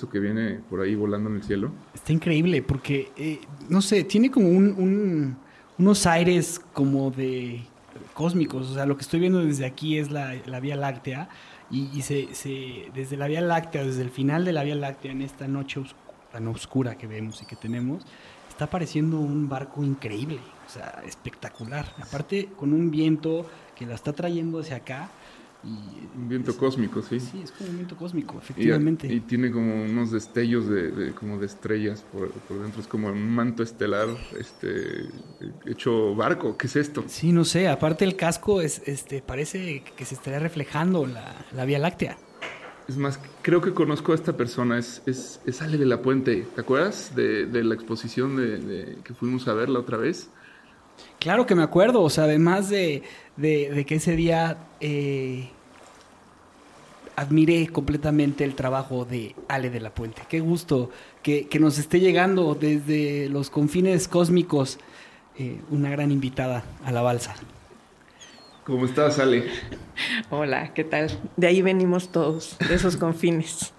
Eso que viene por ahí volando en el cielo? Está increíble porque, eh, no sé, tiene como un- un- unos aires como de cósmicos. O sea, lo que estoy viendo desde aquí es la, la Vía Láctea y, y se, se- desde la Vía Láctea, desde el final de la Vía Láctea en esta noche os- tan oscura que vemos y que tenemos, está apareciendo un barco increíble, o sea, espectacular. Aparte, con un viento que la está trayendo hacia acá. Y, Un viento cósmico, sí. Sí, es como un viento cósmico, efectivamente. y tiene como unos destellos de, de- como de estrellas por, por dentro. Es como un manto estelar este, hecho barco. ¿Qué es esto? Sí, no sé, aparte el casco es, este, parece que se estaría reflejando la, la Vía Láctea. Es más, creo que conozco a esta persona. Es, es, es Ale de la Puente. ¿Te acuerdas de, de la exposición de, de- que fuimos a ver la otra vez? Claro que me acuerdo, o sea, además de, de- que ese día eh, admiré completamente el trabajo de Ale de la Puente. Qué gusto que, que nos esté llegando desde los confines cósmicos eh, una gran invitada a la balsa. ¿Cómo estás, Ale? Hola, ¿qué tal? De ahí venimos todos, de esos confines.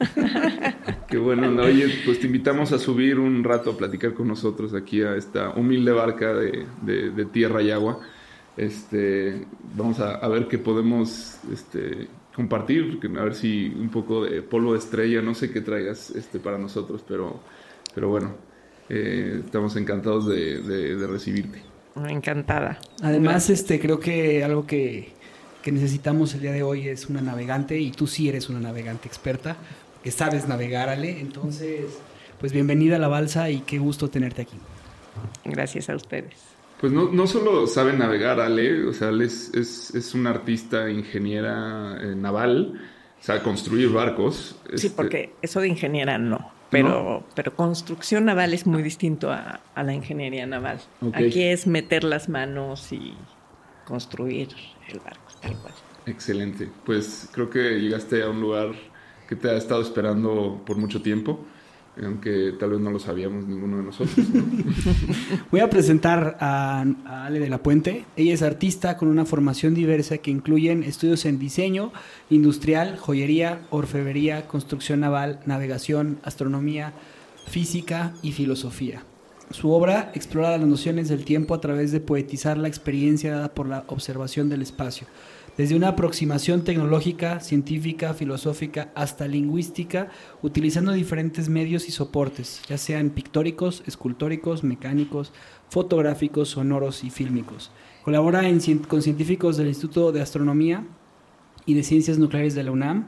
Qué bueno. ¿no? Oye, pues te invitamos a subir un rato a platicar con nosotros aquí a esta humilde barca de, de- de tierra y agua. Este, vamos a, a ver qué podemos este, compartir, a ver si un poco de polvo de estrella, no sé qué traigas este, para nosotros, pero, pero bueno, eh, estamos encantados de recibirte. Encantada. Además, este, creo que algo que, que necesitamos el día de hoy es una navegante y tú sí eres una navegante experta, que sabes navegar, Ale. Entonces, pues bienvenida a la balsa y qué gusto tenerte aquí. Gracias a ustedes. Pues no, no solo sabe navegar, Ale, o sea, Ale es, es, es una artista ingeniera eh, naval, sabe construir barcos. Sí, este, porque eso de ingeniera no, pero, pero construcción naval es muy distinto a, a la ingeniería naval. Aquí es meter las manos y construir el barco, tal cual. Excelente. Pues creo que llegaste a un lugar que te ha estado esperando por mucho tiempo, aunque tal vez no lo sabíamos ninguno de nosotros. ¿no? Voy a presentar a, a Ale de la Puente. Ella es artista con una formación diversa que incluyen estudios en diseño, industrial, joyería, orfebrería, construcción naval, navegación, astronomía, física y filosofía. Su obra explora las nociones del tiempo a través de poetizar la experiencia dada por la observación del espacio, desde una aproximación tecnológica, científica, filosófica, hasta lingüística, utilizando diferentes medios y soportes, ya sean pictóricos, escultóricos, mecánicos, fotográficos, sonoros y fílmicos. Colabora con científicos del Instituto de Astronomía y de Ciencias Nucleares de la UNAM.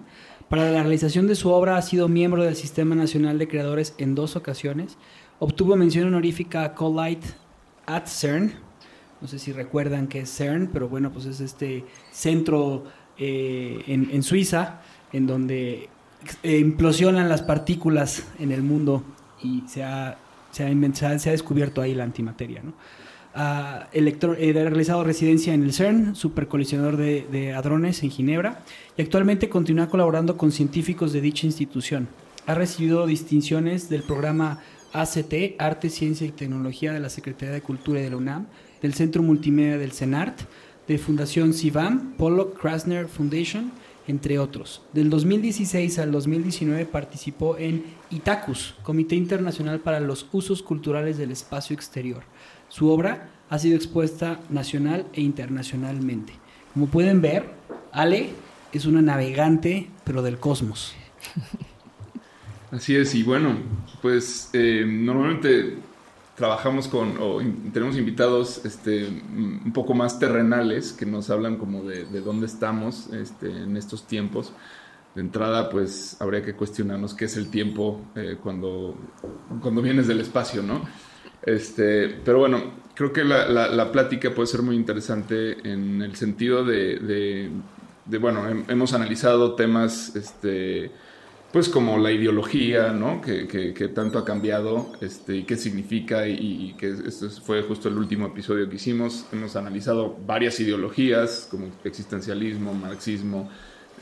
Para la realización de su obra ha sido miembro del Sistema Nacional de Creadores en dos ocasiones. Obtuvo mención honorífica a Collide at CERN. No sé si recuerdan qué es CERN, pero bueno, pues es este centro eh, en, Suiza en donde implosionan las partículas en el mundo y se ha, se ha, inventado- se ha descubierto ahí la antimateria. ¿no? Ha electro- eh, ha realizado residencia en el CERN, supercolisionador de, de hadrones en Ginebra, y actualmente continúa colaborando con científicos de dicha institución. Ha recibido distinciones del programa ACT, Arte, Ciencia y Tecnología de la Secretaría de Cultura y de la UNAM, del Centro Multimedia del CENART, de Fundación CIVAM, Pollock Krasner Foundation, entre otros. Del 2016 al 2019 participó en ITACUS, Comité Internacional para los Usos Culturales del Espacio Exterior. Su obra ha sido expuesta nacional e internacionalmente. Como pueden ver, Ale es una navegante, pero del cosmos. Así es, y bueno, pues eh, normalmente trabajamos con, o tenemos invitados este, un poco más terrenales que nos hablan como de, de dónde estamos este, en estos tiempos. De entrada, pues habría que cuestionarnos qué es el tiempo eh, cuando, cuando vienes del espacio, ¿no? Este, pero bueno, creo que la, la- la plática puede ser muy interesante en el sentido de, de- bueno, hem- hemos analizado temas, este, pues como la ideología, ¿no? Que, que- que tanto ha cambiado este, y qué significa y, y que este fue justo el último episodio que hicimos. Hemos analizado varias ideologías como existencialismo, marxismo,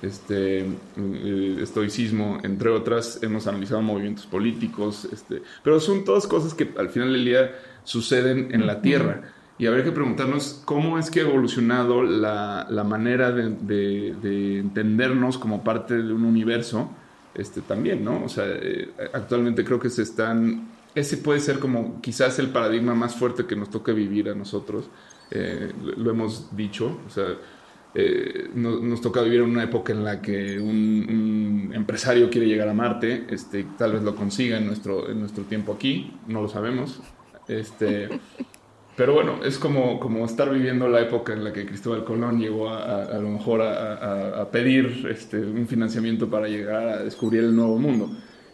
este, eh, estoicismo, entre otras. Hemos analizado movimientos políticos, este, pero son todas cosas que al final del día suceden en la Tierra. Y habría que preguntarnos cómo es que ha evolucionado la, la manera de, de- de entendernos como parte de un universo este, también, ¿no? O sea, eh, actualmente creo que se están... Ese puede ser como quizás el paradigma más fuerte que nos toca vivir a nosotros. Eh, lo, hemos dicho, o sea, eh, no- nos, toca vivir en una época en la que un, un empresario quiere llegar a Marte, este, tal vez lo consiga en nuestro, en nuestro tiempo aquí, no lo sabemos. Este, pero bueno, es como, como estar viviendo la época en la que Cristóbal Colón llegó a, lo mejor a, pedir este, un financiamiento para llegar a descubrir el nuevo mundo.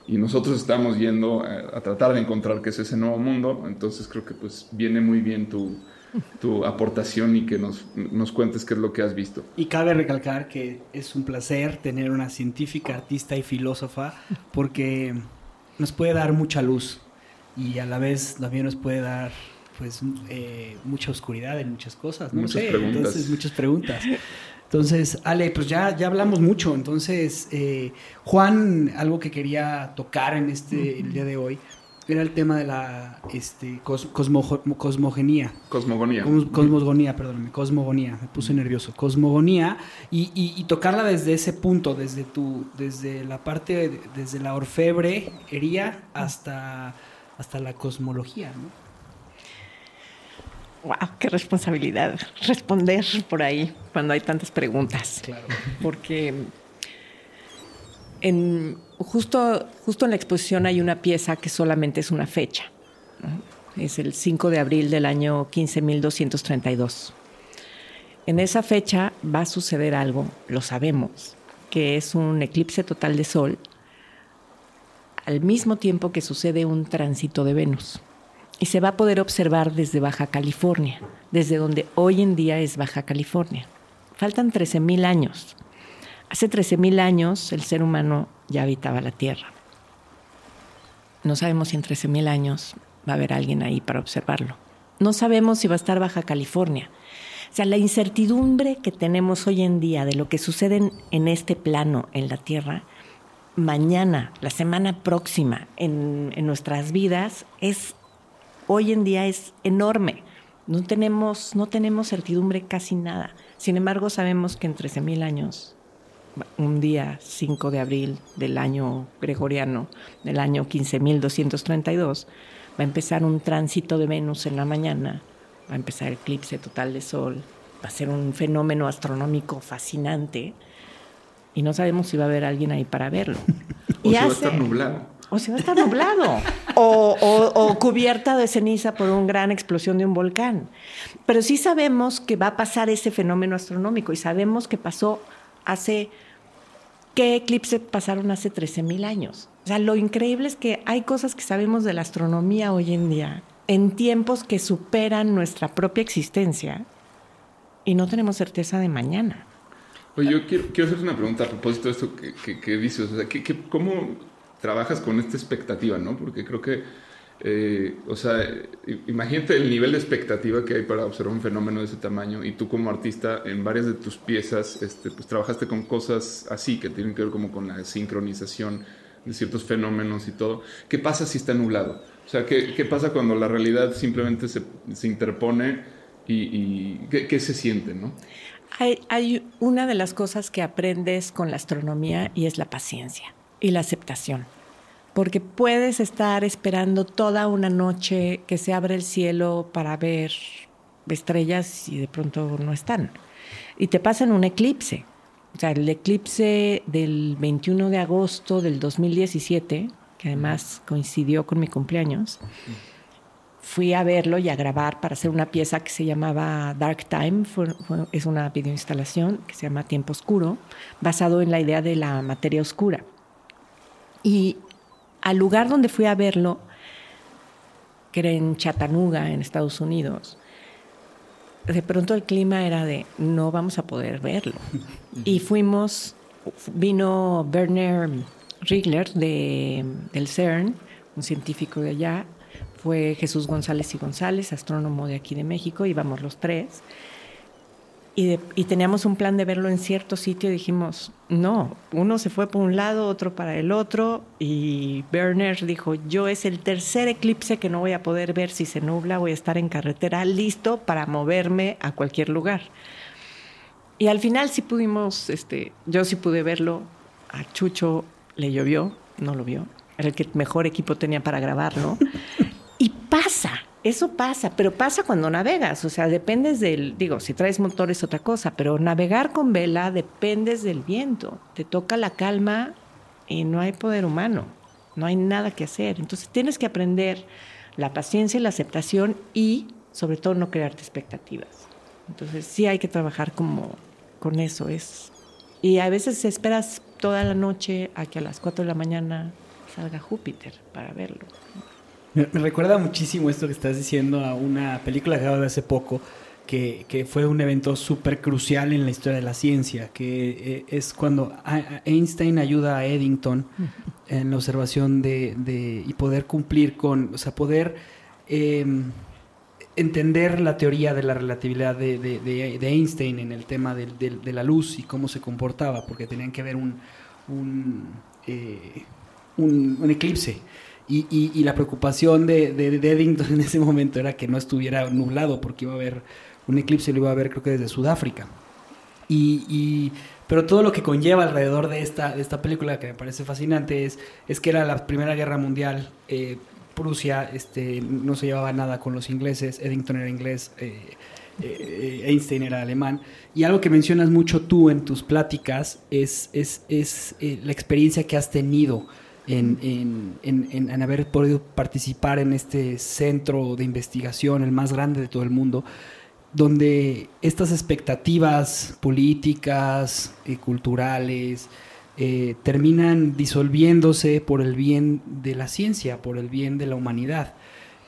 Y nosotros estamos yendo a tratar de encontrar qué es ese nuevo mundo. Entonces creo que pues viene muy bien tu, tu aportación y que nos, nos cuentes qué es lo que has visto. Y cabe recalcar que es un placer tener una científica, artista y filósofa porque nos puede dar mucha luz y a la vez también nos puede dar pues eh, mucha oscuridad en muchas cosas, no Muchas sé, preguntas. entonces muchas preguntas. Entonces, Ale, pues ya, ya hablamos mucho. Entonces, eh, Juan, algo que quería tocar en este el día de hoy era el tema de la este, cos- cosmojo- cosmogonía. Cosmogonía. Cos- Cosmogonía, perdóname, cosmogonía, me puse nervioso. Cosmogonía y, y- y tocarla desde ese punto, desde tu, desde la parte, de- desde la orfebrería hasta, hasta la cosmología, ¿no? Wow, qué responsabilidad responder por ahí cuando hay tantas preguntas. Claro. Porque en, justo, justo en la exposición hay una pieza que solamente es una fecha. ¿no? Es el 5 de abril del año 15.232. En esa fecha va a suceder algo, lo sabemos, que es un eclipse total de sol al mismo tiempo que sucede un tránsito de Venus. Y se va a poder observar desde Baja California, desde donde hoy en día es Baja California. Faltan 13.000 años. Hace 13.000 años el ser humano ya habitaba la Tierra. No sabemos si en 13.000 años va a haber alguien ahí para observarlo. No sabemos si va a estar Baja California. O sea, la incertidumbre que tenemos hoy en día de lo que sucede en, este plano, en la Tierra, mañana, la semana próxima, en nuestras vidas, es hoy en día es enorme. No tenemos, no tenemos certidumbre casi nada. Sin embargo, sabemos que en 13.000 años, un día 5 de abril del año gregoriano, del año 15.232, va a empezar un tránsito de Venus en la mañana, va a empezar el eclipse total de Sol, va a ser un fenómeno astronómico fascinante y no sabemos si va a haber alguien ahí para verlo. O Y si va a estar nublado. O si a estar nublado. o, o- o cubierta de ceniza por una gran explosión de un volcán. Pero sí sabemos que va a pasar ese fenómeno astronómico y sabemos que pasó hace... ¿Qué eclipse pasaron hace 13.000 años? O sea, lo increíble es que hay cosas que sabemos de la astronomía hoy en día en tiempos que superan nuestra propia existencia y no tenemos certeza de mañana. Oye, yo quiero, quiero hacerte una pregunta a propósito de esto que, que- que dices. O sea, ¿qué- qué- cómo, trabajas con esta expectativa, ¿no? Porque creo que, eh, o sea, imagínate el nivel de expectativa que hay para observar un fenómeno de ese tamaño y tú como artista en varias de tus piezas, este, pues trabajaste con cosas así que tienen que ver como con la sincronización de ciertos fenómenos y todo. ¿Qué pasa si está nublado? O sea, ¿qué, pasa cuando la realidad simplemente se, interpone y, ¿qué, ¿qué, se siente, no? Hay una de las cosas que aprendes con la astronomía y es la paciencia y la aceptación. Porque puedes estar esperando toda una noche que se abre el cielo para ver estrellas y de pronto no están. Y te pasa en un eclipse. O sea, el eclipse del 21 de agosto del 2017, que además coincidió con mi cumpleaños, fui a verlo y a grabar para hacer una pieza que se llamaba Dark Time, fue, fue, es una videoinstalación que se llama Tiempo Oscuro, basado en la idea de la materia oscura. Y al lugar donde fui a verlo, que era en Chattanooga, en Estados Unidos, de pronto el clima era de no vamos a poder verlo. Y fuimos, vino Werner Riegler de, del CERN, un científico de allá, fue Jesús González y González, astrónomo de aquí de México, íbamos los tres. Y, de, y, teníamos un plan de verlo en cierto sitio y dijimos, no, uno se fue por un lado, otro para el otro, y Werner dijo, yo es el tercer eclipse que no voy a poder ver si se nubla, voy a estar en carretera listo para moverme a cualquier lugar. Y al final sí pudimos, este, yo sí pude verlo, a Chucho le llovió, no lo vio, era el que mejor equipo tenía para grabarlo, y pasa, eso pasa, pero pasa cuando navegas, o sea, dependes del, digo, si traes motor es otra cosa, pero navegar con vela dependes del viento, te toca la calma y no hay poder humano, no hay nada que hacer. Entonces tienes que aprender la paciencia y la aceptación y sobre todo no crearte expectativas. Entonces sí hay que trabajar como con eso, es y a veces esperas toda la noche a que a las 4 de la mañana salga Júpiter para verlo. Me, recuerda muchísimo esto que estás diciendo a una película de hace poco, que, que fue un evento súper crucial en la historia de la ciencia, que eh, es cuando Einstein ayuda a Eddington en la observación de, de y poder cumplir con, o sea, poder eh, entender la teoría de la relatividad de, de, de Einstein en el tema de, la luz y cómo se comportaba, porque tenían que ver un, un, eh, un, un eclipse. Y, y, y, la preocupación de, de, Eddington en ese momento era que no estuviera nublado porque iba a haber un eclipse, lo iba a ver creo que desde Sudáfrica. Y, pero todo lo que conlleva alrededor de esta, de esta película que me parece fascinante es, es que era la Primera Guerra Mundial. Eh, Prusia este, no se llevaba nada con los ingleses, Eddington era inglés, eh, eh, Einstein era alemán. Y algo que mencionas mucho tú en tus pláticas es, es, es eh, la experiencia que has tenido en, en, en, en, haber podido participar en este centro de investigación, el más grande de todo el mundo, donde estas expectativas políticas, eh, culturales, eh, terminan disolviéndose por el bien de la ciencia, por el bien de la humanidad,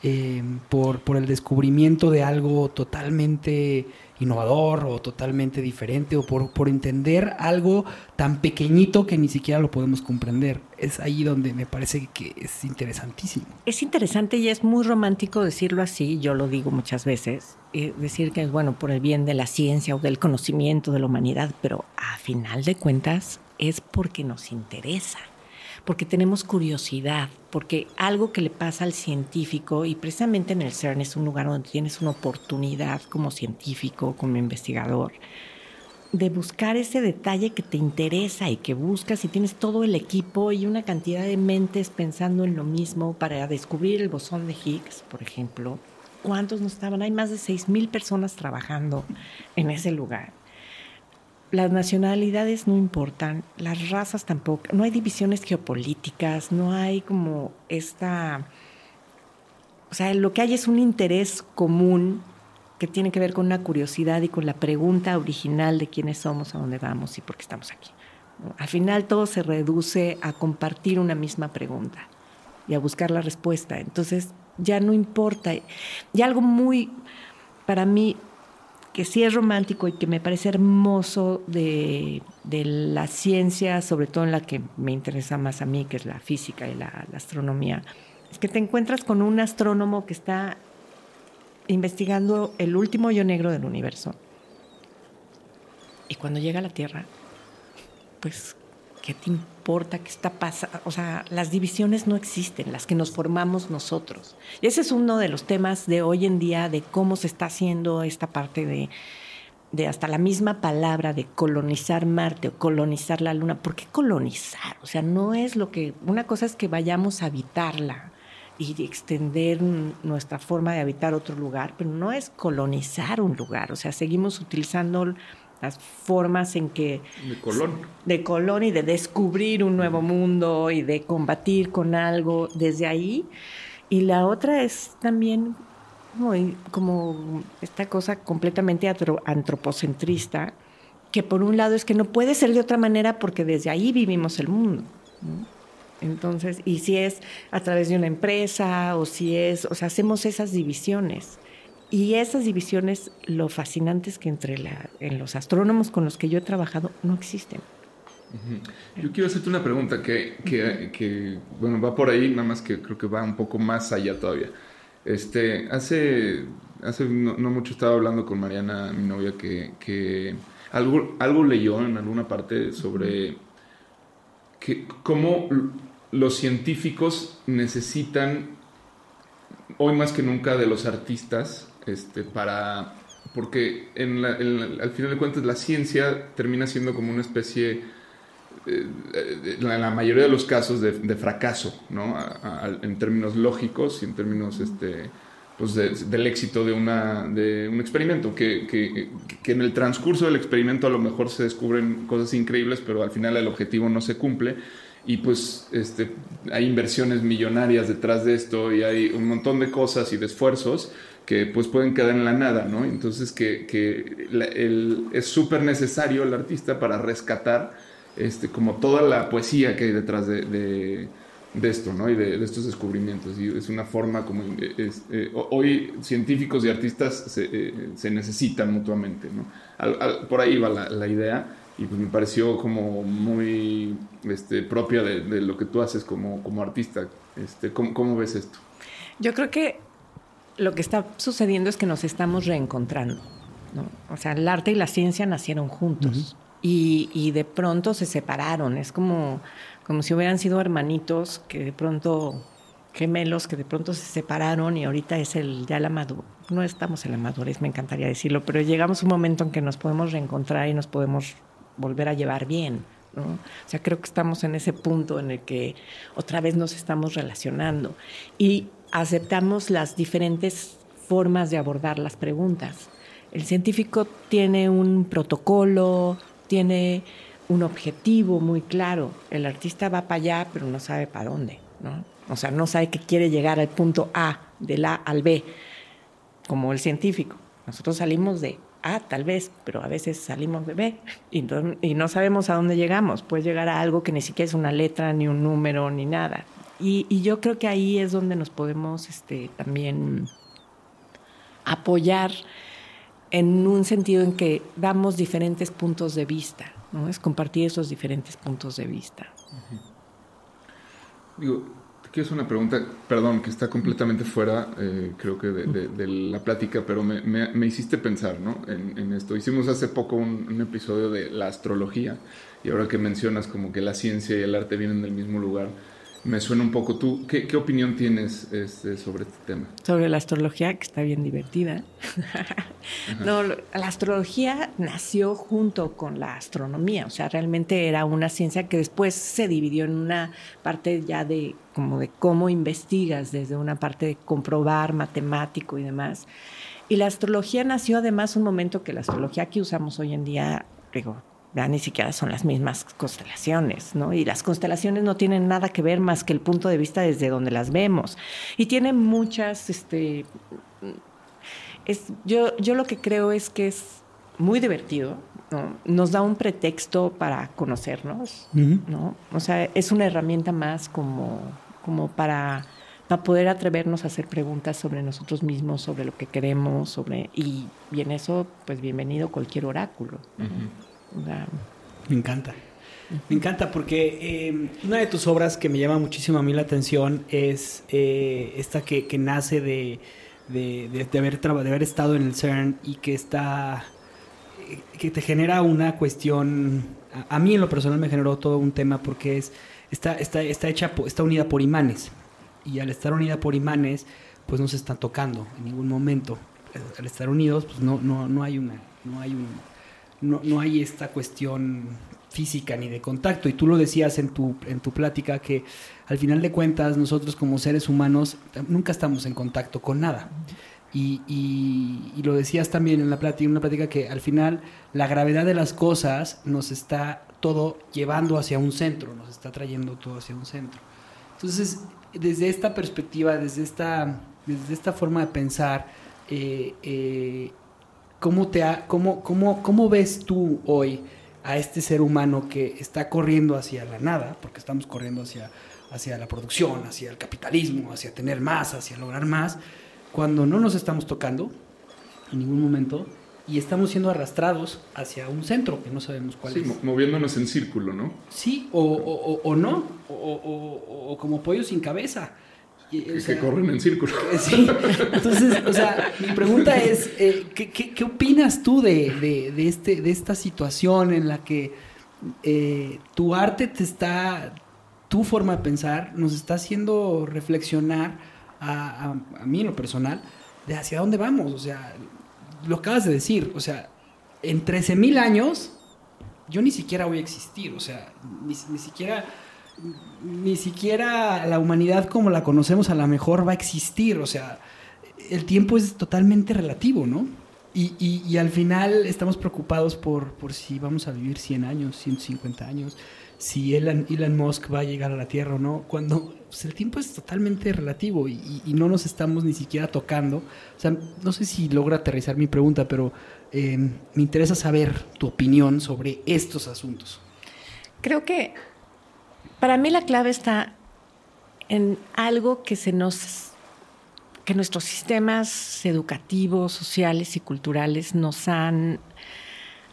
eh, por, por el descubrimiento de algo totalmente innovador o totalmente diferente o por, por entender algo tan pequeñito que ni siquiera lo podemos comprender. Es ahí donde me parece que es interesantísimo. Es interesante y es muy romántico decirlo así, yo lo digo muchas veces, eh, decir que es bueno por el bien de la ciencia o del conocimiento de la humanidad, pero a final de cuentas es porque nos interesa porque tenemos curiosidad, porque algo que le pasa al científico, y precisamente en el CERN es un lugar donde tienes una oportunidad como científico, como investigador, de buscar ese detalle que te interesa y que buscas y tienes todo el equipo y una cantidad de mentes pensando en lo mismo para descubrir el bosón de Higgs, por ejemplo. ¿Cuántos no estaban? Hay más de 6.000 personas trabajando en ese lugar las nacionalidades no importan, las razas tampoco, no hay divisiones geopolíticas, no hay como esta... O sea, lo que hay es un interés común que tiene que ver con una curiosidad y con la pregunta original de quiénes somos, a dónde vamos y por qué estamos aquí. Al final todo se reduce a compartir una misma pregunta y a buscar la respuesta. Entonces ya no importa. Y algo muy, para mí, que sí es romántico y que me parece hermoso de, de, la ciencia, sobre todo en la que me interesa más a mí, que es la física y la, la astronomía, es que te encuentras con un astrónomo que está investigando el último hoyo negro del universo. Y cuando llega a la Tierra, pues, ¿qué te importa qué está pasando? O sea, las divisiones no existen, las que nos formamos nosotros. Y ese es uno de los temas de hoy en día, de cómo se está haciendo esta parte de, de hasta la misma palabra de colonizar Marte o colonizar la Luna. ¿Por qué colonizar? O sea, no es lo que... Una cosa es que vayamos a habitarla y extender nuestra forma de habitar otro lugar, pero no es colonizar un lugar. O sea, seguimos utilizando las formas en que... De colón. De colón y de descubrir un nuevo mundo y de combatir con algo desde ahí. Y la otra es también como, como esta cosa completamente antropocentrista, que por un lado es que no puede ser de otra manera porque desde ahí vivimos el mundo. Entonces, y si es a través de una empresa o si es, o sea, hacemos esas divisiones. Y esas divisiones, lo fascinante es que entre la, en los astrónomos con los que yo he trabajado no existen. Yo quiero hacerte una pregunta que, que, que, bueno, va por ahí, nada más que creo que va un poco más allá todavía. Este, hace, hace no, mucho estaba hablando con Mariana, mi novia, que, que algo, algo leyó en alguna parte sobre que, cómo los científicos necesitan, hoy más que nunca, de los artistas este, para, porque en al final de cuentas la ciencia termina siendo como una especie, eh, en la mayoría de los casos, de, fracaso, ¿no? en términos lógicos y en términos este, pues del éxito de, una, de un experimento, que, que, que, en el transcurso del experimento a lo mejor se descubren cosas increíbles, pero al final el objetivo no se cumple y pues este, hay inversiones millonarias detrás de esto y hay un montón de cosas y de esfuerzos que pues pueden quedar en la nada, ¿no? Entonces que, que el, es súper necesario el artista para rescatar este, como toda la poesía que hay detrás de, de, esto, ¿no? Y de, estos descubrimientos. Y es una forma como... Eh, hoy científicos y artistas se, eh, se necesitan mutuamente, ¿no? por ahí va la, idea y pues me pareció como muy este, propia de, de, lo que tú haces como, como artista. Este, ¿cómo, ¿Cómo ves esto? Yo creo que lo que está sucediendo es que nos estamos reencontrando. ¿no? O sea, el arte y la ciencia nacieron juntos y, y, de pronto se separaron. Es como, como si hubieran sido hermanitos que de pronto, gemelos, que de pronto se separaron y ahorita es el ya la madurez. No estamos en la madurez, me encantaría decirlo, pero llegamos a un momento en que nos podemos reencontrar y nos podemos volver a llevar bien. ¿no? O sea, creo que estamos en ese punto en el que otra vez nos estamos relacionando. Y aceptamos las diferentes formas de abordar las preguntas. El científico tiene un protocolo, tiene un objetivo muy claro. El artista va para allá, pero no sabe para dónde, ¿no? O sea, no sabe que quiere llegar al punto A, del A al B, como el científico. Nosotros salimos de A, tal vez, pero a veces salimos de B y no, y no sabemos a dónde llegamos. Puedes llegar a algo que ni siquiera es una letra, ni un número, ni nada. Y, yo creo que ahí es donde nos podemos este, también apoyar en un sentido en que damos diferentes puntos de vista, ¿no? Es compartir esos diferentes puntos de vista. Digo, te quiero hacer una pregunta, perdón, que está completamente fuera, eh, creo que de, la plática, pero me, me, hiciste pensar, ¿no? En, esto. Hicimos hace poco un, episodio de la astrología y ahora que mencionas como que la ciencia y el arte vienen del mismo lugar, me suena un poco. ¿Tú qué, qué opinión tienes este, sobre este tema? Sobre la astrología, que está bien divertida. no, la astrología nació junto con la astronomía, o sea, realmente era una ciencia que después se dividió en una parte ya de como de cómo investigas, desde una parte de comprobar matemático y demás. Y la astrología nació además un momento que la astrología que usamos hoy en día, digo, ya ni siquiera son las mismas constelaciones, ¿no? Y las constelaciones no tienen nada que ver más que el punto de vista desde donde las vemos. Y tienen muchas, este, es, yo, yo lo que creo es que es muy divertido, ¿no? Nos da un pretexto para conocernos, ¿no? O sea, es una herramienta más como, como para para poder atrevernos a hacer preguntas sobre nosotros mismos, sobre lo que queremos, sobre y, y en eso, pues bienvenido cualquier oráculo. O Me encanta. Me encanta porque eh, una de tus obras que me llama muchísimo a mí la atención es eh, esta que, que nace de, de, de- de haber, de haber estado en el CERN y que está que te genera una cuestión a, mí en lo personal me generó todo un tema porque es está, está, está hecha está unida por imanes y al estar unida por imanes pues no se están tocando en ningún momento al estar unidos pues no, no, no hay una no hay un no, no hay esta cuestión física ni de contacto. Y tú lo decías en tu, en tu plática que al final de cuentas nosotros como seres humanos nunca estamos en contacto con nada. Y, y- lo decías también en la plática, una plática que al final la gravedad de las cosas nos está todo llevando hacia un centro, nos está trayendo todo hacia un centro. Entonces, desde esta perspectiva, desde esta, desde esta forma de pensar, eh, eh, ¿cómo, te ha- cómo, cómo, ¿cómo ves tú hoy a este ser humano que está corriendo hacia la nada? Porque estamos corriendo hacia, hacia la producción, hacia el capitalismo, hacia tener más, hacia lograr más, cuando no nos estamos tocando en ningún momento y estamos siendo arrastrados hacia un centro que no sabemos cuál Sí, es. mo- moviéndonos en círculo, ¿no? Sí, o, o- o- o no, o, o- o- o como pollo sin cabeza. O Que, que corren en círculo. Sí, entonces, o sea, mi pregunta es, eh, ¿qué, qué, qué opinas tú de, de, de este, de esta situación en la que eh, tu arte te está, tu forma de pensar nos está haciendo reflexionar a, a- a mí en lo personal de hacia dónde vamos? O sea, lo acabas de decir, o sea, en 13 mil años yo ni siquiera voy a existir, o sea, ni, ni siquiera ni siquiera la humanidad como la conocemos a lo mejor va a existir, o sea, el tiempo es totalmente relativo, ¿no? Y, y- al final estamos preocupados por, por si vamos a vivir 100 años, 150 años, si Elon, Musk va a llegar a la Tierra o no, cuando pues, el tiempo es totalmente relativo y no nos estamos ni siquiera tocando. O sea, no sé si logra aterrizar mi pregunta, pero eh, me interesa saber tu opinión sobre estos asuntos. Creo que para mí la clave está en algo que se nos que nuestros sistemas educativos, sociales y culturales nos han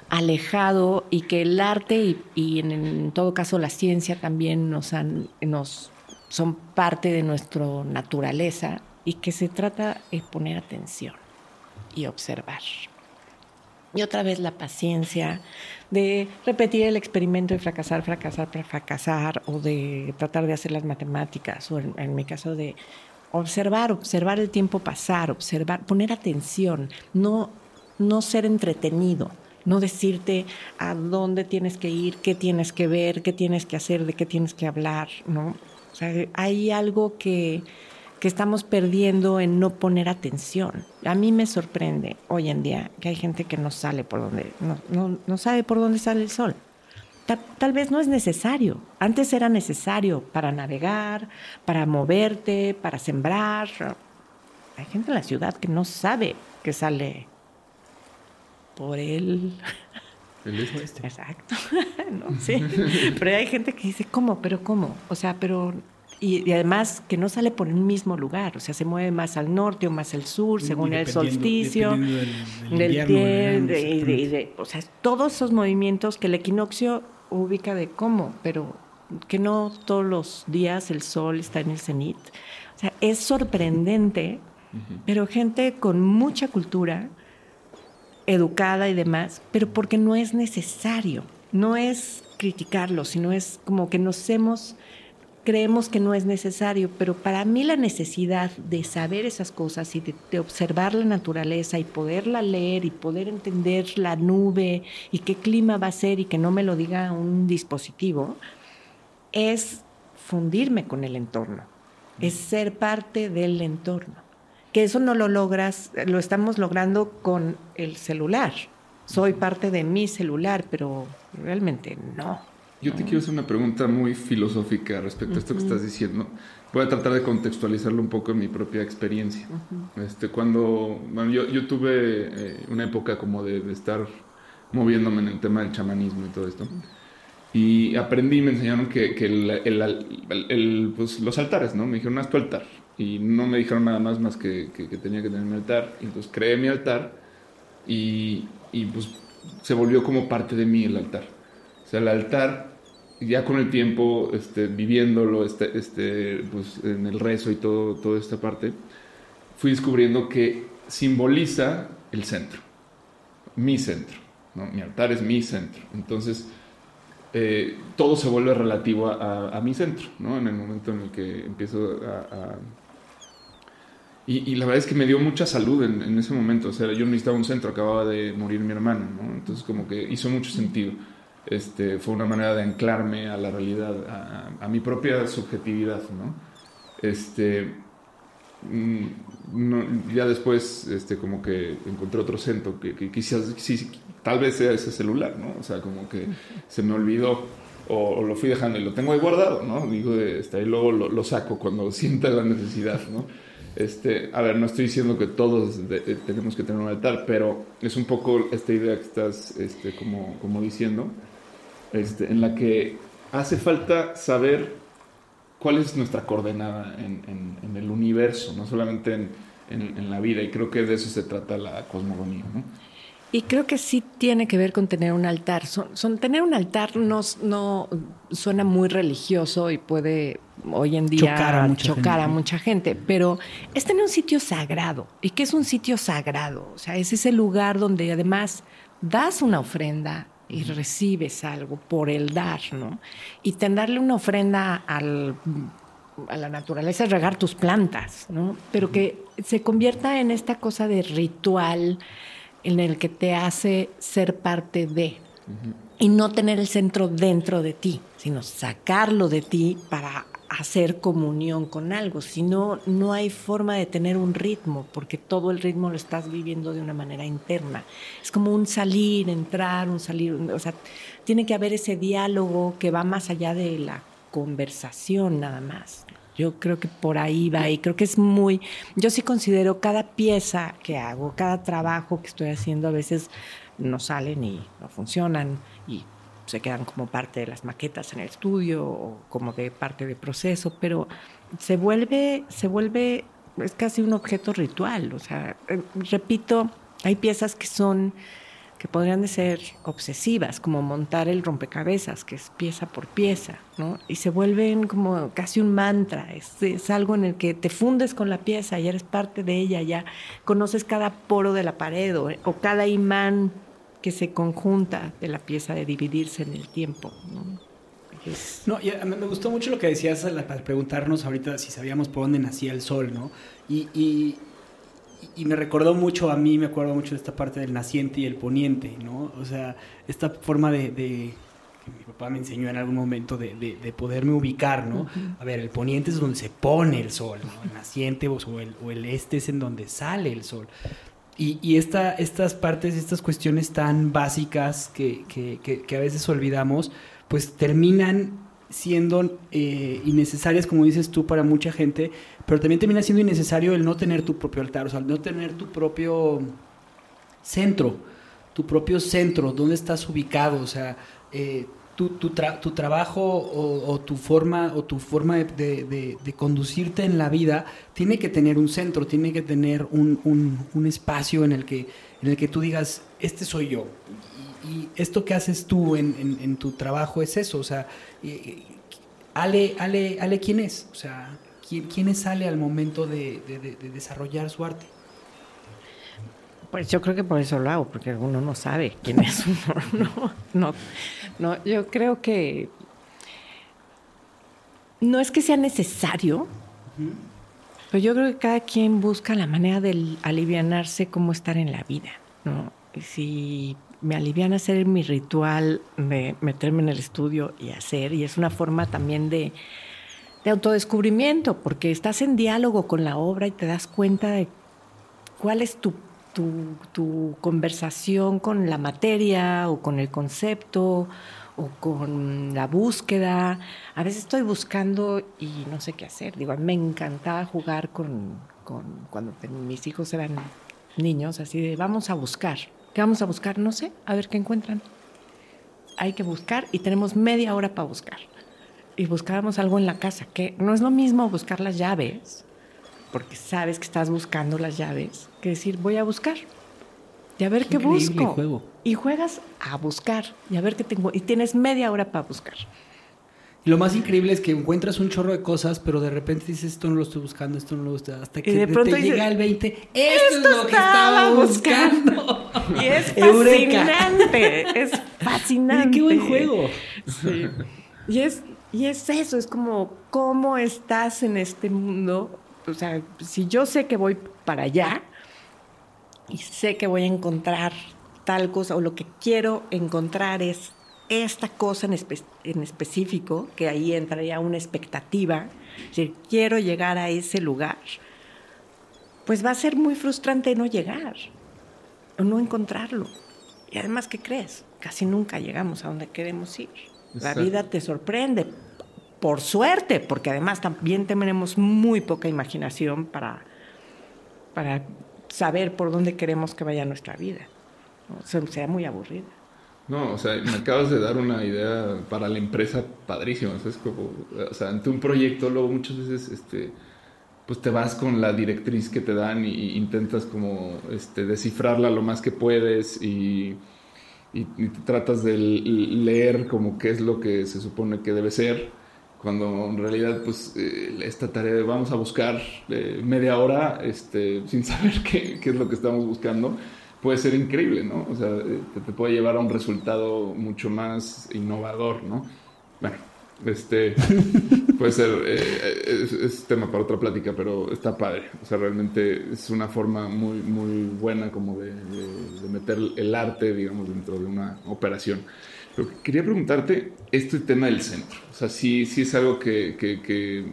alejado y que el arte y, en todo caso la ciencia también nos han nos son parte de nuestra naturaleza y que se trata de poner atención y observar. Y otra vez la paciencia de repetir el experimento y fracasar, fracasar, fracasar, o de tratar de hacer las matemáticas, o en, en mi caso de observar, observar el tiempo pasar, observar, poner atención, no, no ser entretenido, no decirte a dónde tienes que ir, qué tienes que ver, qué tienes que hacer, de qué tienes que hablar, ¿no? O sea, hay algo que, que estamos perdiendo en no poner atención. A mí me sorprende hoy en día que hay gente que no sale por donde, no, no, no sabe por dónde sale el sol. Ta- Tal vez no es necesario. Antes era necesario para navegar, para moverte, para sembrar. Hay gente en la ciudad que no sabe que sale por el El este. Exacto. no, sí. Pero hay gente que dice, ¿cómo? ¿Pero cómo? O sea, pero... Y, y además que no sale por un mismo lugar, o sea, se mueve más al norte o más al sur, según el solsticio, del- de- o sea, todos esos movimientos que el equinoccio ubica de cómo, pero que no todos los días el sol está en el cenit. O sea, es sorprendente, pero gente con mucha cultura, educada y demás, pero porque no es necesario. No es criticarlo, sino es como que nos hemos, creemos que no es necesario, pero para mí la necesidad de saber esas cosas y de, de observar la naturaleza y poderla leer y poder entender la nube y qué clima va a ser y que no me lo diga un dispositivo, es fundirme con el entorno, es ser parte del entorno. Que eso no lo logras, lo estamos logrando con el celular. Soy parte de mi celular, pero realmente no. Yo te quiero hacer una pregunta muy filosófica respecto a esto que estás diciendo. Voy a tratar de contextualizarlo un poco en mi propia experiencia. este, cuando bueno, yo, yo tuve eh, una época como de, de estar moviéndome en el tema del chamanismo y todo esto. Y aprendí, me enseñaron que, que el, el- el- el- pues, los altares, ¿no? Me dijeron, haz tu altar. y no me dijeron nada más más que, que, tenía que tener mi altar. Entonces creé mi altar y, y, pues se volvió como parte de mí el altar. O sea, el altar, ya con el tiempo, este, viviéndolo, este, este, pues en el rezo y todo, toda esta parte, fui descubriendo que simboliza el centro, mi centro. ¿no? Mi altar es mi centro. Entonces, eh, todo se vuelve relativo a, mi centro, ¿no? En el momento en el que empiezo a... Y, la verdad es que me dio mucha salud en, ese momento, o sea, yo necesitaba un centro, acababa de morir mi hermano, ¿no? Entonces como que hizo mucho sentido. Este, fue una manera de anclarme a la realidad, a, mi propia subjetividad, ¿no? Este, mm, ya después este, como que encontré otro centro que, que quizás, tal vez sea ese celular, ¿no? O sea, como que se me olvidó o, lo fui dejando y lo tengo ahí guardado, ¿no? Digo, este, ahí luego lo, saco cuando sienta la necesidad, ¿no? Este, a ver, no estoy diciendo que todos eh, tenemos que tener un altar, pero es un poco esta idea que estás este, como, como diciendo, este, en la que hace falta saber cuál es nuestra coordenada en, en, el universo, no solamente en, en, la vida, y creo que de eso se trata la cosmogonía, ¿no? Y creo que sí tiene que ver con tener un altar. Son, tener un altar no, no suena muy religioso y puede hoy en día chocar, a mucha, gente. pero es tener un sitio sagrado. ¿Y qué es un sitio sagrado? O sea, es ese lugar donde además das una ofrenda y recibes algo por el dar, ¿no? Y tenerle una ofrenda al, a la naturaleza es regar tus plantas, ¿no? Pero que se convierta en esta cosa de ritual en el que te hace ser parte de. Y no tener el centro dentro de ti, sino sacarlo de ti para hacer comunión con algo. Si no, no hay forma de tener un ritmo, porque todo el ritmo lo estás viviendo de una manera interna. Es como un salir, entrar, un salir. O sea, tiene que haber ese diálogo que va más allá de la conversación nada más. Yo creo que por ahí va y creo que es muy, yo sí considero cada pieza que hago, cada trabajo que estoy haciendo, a veces no salen y no funcionan y se quedan como parte de las maquetas en el estudio o como de parte del proceso, pero se vuelve, se vuelve, es casi un objeto ritual, o sea, eh, repito, hay piezas que son que podrían ser obsesivas, como montar el rompecabezas, que es pieza por pieza, ¿no? Y se vuelven como casi un mantra, es, es, algo en el que te fundes con la pieza, ya eres parte de ella, ya conoces cada poro de la pared o, cada imán que se conjunta de la pieza de dividirse en el tiempo, ¿no? No, y me gustó mucho lo que decías al preguntarnos ahorita si sabíamos por dónde nacía el sol, ¿no? y, y me recordó mucho a mí, me acuerdo mucho de esta parte del naciente y el poniente, ¿no? O sea, esta forma de, que mi papá me enseñó en algún momento de, de, poderme ubicar, ¿no? A ver, el poniente es donde se pone el sol, ¿no? El naciente o el, o el este es en donde sale el sol. Y, esta, estas partes, estas cuestiones tan básicas que, que, que, que a veces olvidamos, pues terminan siendo eh, innecesarias, como dices tú, para mucha gente, pero también termina siendo innecesario el no tener tu propio altar, o sea, el no tener tu propio centro, tu propio centro, dónde estás ubicado, o sea, eh, tu, tu, tu, trabajo o, tu forma, o tu forma de, de, conducirte en la vida tiene que tener un centro, tiene que tener un, un, espacio en el, que, en el que tú digas, este soy yo, y esto que haces tú en, en, tu trabajo es eso, o sea, Ale, Ale, Ale, ¿quién es? O sea, ¿quién, quién al momento de, de, desarrollar su arte? Pues yo creo que por eso lo hago, porque uno no sabe quién es uno. No, no, no, yo creo que no es que sea necesario, pero yo creo que cada quien busca la manera de alivianarse cómo estar en la vida, ¿no? Y si me alivian hacer mi ritual de meterme en el estudio y hacer, y es una forma también de, de autodescubrimiento, porque estás en diálogo con la obra y te das cuenta de cuál es tu, tu, conversación con la materia o con el concepto o con la búsqueda. A veces estoy buscando y no sé qué hacer. Digo, me encantaba jugar con, con cuando mis hijos eran niños, así de vamos a buscar. ¿Qué vamos a buscar? No sé, a ver qué encuentran. Hay que buscar y tenemos media hora para buscar. Y buscábamos algo en la casa, que no es lo mismo buscar las llaves porque sabes que estás buscando las llaves, que decir, voy a buscar. Y a ver qué, increíble busco. juego. Y juegas a buscar. Y a ver qué tengo. Y tienes media hora para buscar. Y lo más increíble es que encuentras un chorro de cosas, pero de repente dices, esto no lo estoy buscando, esto no lo estoy hasta que de te pronto llega dices, el 20. Esto, es lo que estaba buscando. Y es fascinante. es fascinante. Qué buen juego. Sí. Y es, y es eso, es como cómo estás en este mundo. O sea, si yo sé que voy para allá y sé que voy a encontrar tal cosa o lo que quiero encontrar es esta cosa en, espe- en específico, que ahí entraría una expectativa, decir, quiero llegar a ese lugar, pues va a ser muy frustrante no llegar o no encontrarlo. Y además, ¿qué crees? Casi nunca llegamos a donde queremos ir. La vida te sorprende, por suerte, porque además también tenemos muy poca imaginación para, para saber por dónde queremos que vaya nuestra vida. O sea, muy aburrida. No, o sea, me acabas de dar una idea para la empresa padrísima. O sea, es como, o sea, ante un proyecto, luego muchas veces, este, pues te vas con la directriz que te dan y, y intentas como, este, descifrarla lo más que puedes y, y, y tratas de leer como qué es lo que se supone que debe ser. Cuando en realidad, pues, eh, esta tarea de vamos a buscar eh, media hora, este, sin saber qué, qué es lo que estamos buscando, puede ser increíble, ¿no? O sea, eh, te, te puede llevar a un resultado mucho más innovador, ¿no? Bueno, este puede ser, eh, es, es tema para otra plática, pero está padre. O sea, realmente es una forma muy, muy buena como de, de- de meter el arte, digamos, dentro de una operación. Pero quería preguntarte este tema del centro. O sea, sí, sí es algo que, que- que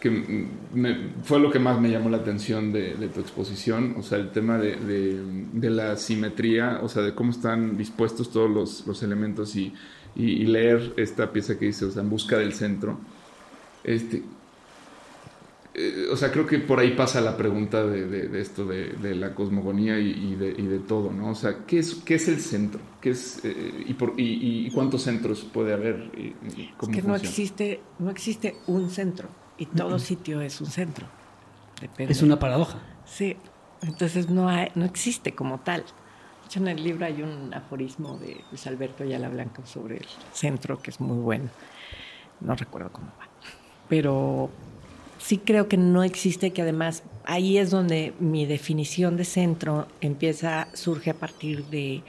que me- fue lo que más me llamó la atención de, de tu exposición, o sea, el tema de, de- de la simetría, o sea, de cómo están dispuestos todos los, los elementos y, y- y leer esta pieza que dice, o sea, en busca del centro. Este, eh, o sea, creo que por ahí pasa la pregunta de, de- de esto de, de la cosmogonía y, y de, y de todo, ¿no? O sea, ¿qué es, qué es el centro? ¿Qué es, eh, y, por- y- y cuántos centros puede haber? ¿Y- y Es que no existe, no existe un centro y todo sitio es un centro. Depende. Es una paradoja. Sí, entonces no, hay, no existe como tal. De hecho, en el libro hay un aforismo de Luis Alberto Ayala Blanco sobre el centro que es muy bueno. No recuerdo cómo va. Pero sí creo que no existe, que además ahí es donde mi definición de centro empieza, surge a partir de,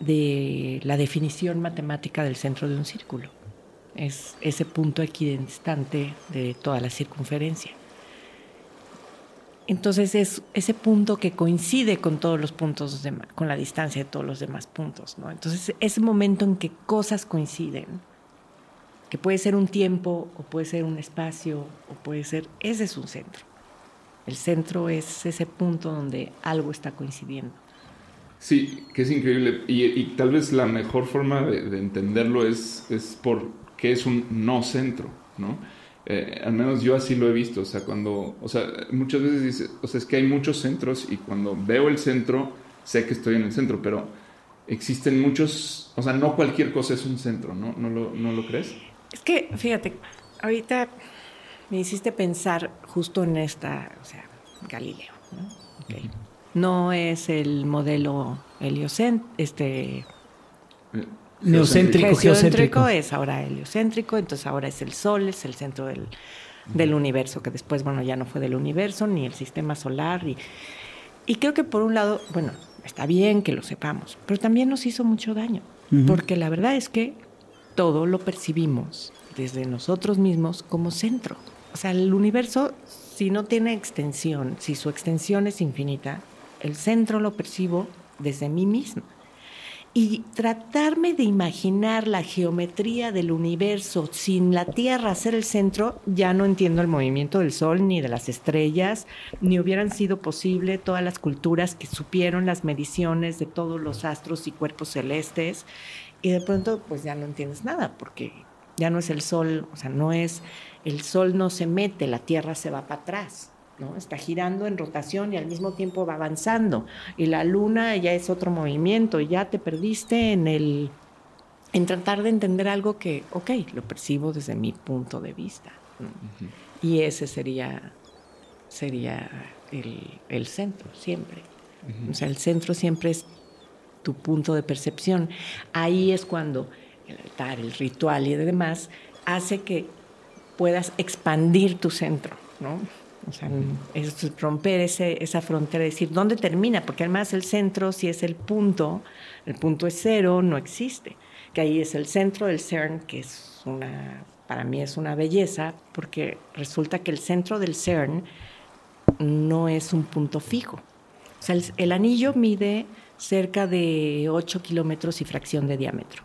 de la definición matemática del centro de un círculo. Es ese punto equidistante de toda la circunferencia. Entonces es ese punto que coincide con todos los puntos, con la distancia de todos los demás puntos. ¿no? Entonces ese momento en que cosas coinciden, que puede ser un tiempo o puede ser un espacio o puede ser, ese es un centro. El centro es ese punto donde algo está coincidiendo. Sí, que es increíble. Y, tal vez la mejor forma de, de entenderlo es, es por qué es un no centro, ¿no? Eh, al menos yo así lo he visto. O sea, cuando, o sea, muchas veces dice, o sea, es que hay muchos centros y cuando veo el centro, sé que estoy en el centro, pero existen muchos, o sea, no cualquier cosa es un centro, ¿no? ¿No lo, no lo crees? Es que, fíjate, ahorita me hiciste pensar justo en esta, o sea, Galileo. ¿no? Ok. No es el modelo heliocéntrico, este, Eh, Neocéntrico, geocéntrico geocéntrico. es ahora heliocéntrico, entonces ahora es el Sol, es el centro del, del universo, que después, bueno, ya no fue del universo, ni el sistema solar. Y, y creo que por un lado, bueno, está bien que lo sepamos, pero también nos hizo mucho daño, porque la verdad es que todo lo percibimos desde nosotros mismos como centro. O sea, el universo, si no tiene extensión, si su extensión es infinita, el centro lo percibo desde mí mismo. Y tratarme de imaginar la geometría del universo sin la Tierra ser el centro, ya no entiendo el movimiento del Sol ni de las estrellas, ni hubieran sido posible todas las culturas que supieron las mediciones de todos los astros y cuerpos celestes. Y de pronto, pues ya no entiendes nada, porque ya no es el Sol, o sea, no es, el Sol no se mete, la Tierra se va para atrás. ¿no? Está girando en rotación y al mismo tiempo va avanzando. Y la luna ya es otro movimiento, y ya te perdiste en el en tratar de entender algo que, ok, lo percibo desde mi punto de vista. ¿no? Y ese sería sería el, el centro, siempre. O sea, el centro siempre es tu punto de percepción. Ahí es cuando el altar, el ritual y demás hace que puedas expandir tu centro, ¿no? O sea, es romper ese, esa frontera, decir, ¿dónde termina? Porque además el centro, si es el punto, el punto es cero, no existe. Que ahí es el centro del CERN, que es una, para mí es una belleza, porque resulta que el centro del CERN no es un punto fijo. O sea, el, el anillo mide cerca de 8 kilómetros y fracción de diámetro.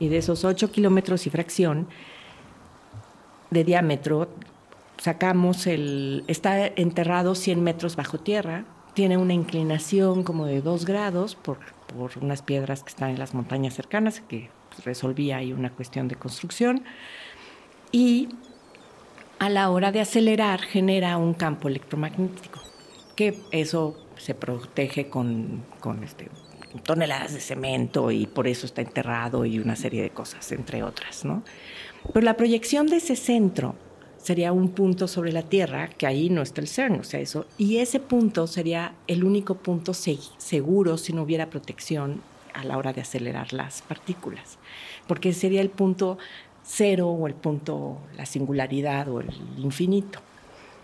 Y de esos 8 kilómetros y fracción de diámetro, sacamos el... Está enterrado 100 metros bajo tierra, tiene una inclinación como de 2 grados por, por unas piedras que están en las montañas cercanas, que resolvía ahí una cuestión de construcción. Y a la hora de acelerar genera un campo electromagnético, que eso se protege con, con este, toneladas de cemento y por eso está enterrado y una serie de cosas, entre otras. ¿no? Pero la proyección de ese centro sería un punto sobre la Tierra, que ahí no está el CERN, o sea, eso, y ese punto sería el único punto seguro si no hubiera protección a la hora de acelerar las partículas, porque sería el punto cero o el punto, la singularidad o el infinito.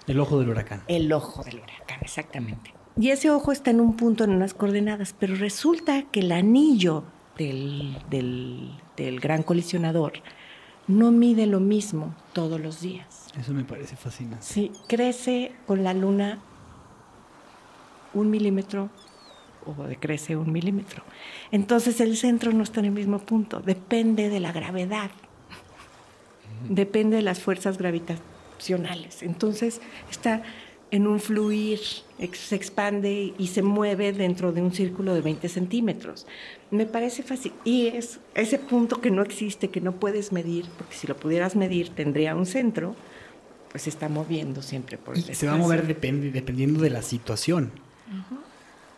El ojo del huracán. El ojo del huracán, exactamente. Y ese ojo está en un punto, en unas coordenadas, pero resulta que el anillo del, del, del gran colisionador no mide lo mismo todos los días. Eso me parece fascinante. Sí, crece con la luna un milímetro o decrece un milímetro. Entonces el centro no está en el mismo punto, depende de la gravedad, depende de las fuerzas gravitacionales. Entonces está en un fluir, se expande y se mueve dentro de un círculo de 20 centímetros. Me parece fácil. Y es ese punto que no existe, que no puedes medir, porque si lo pudieras medir tendría un centro, pues se está moviendo siempre por el y Se va a mover depende, dependiendo de la situación.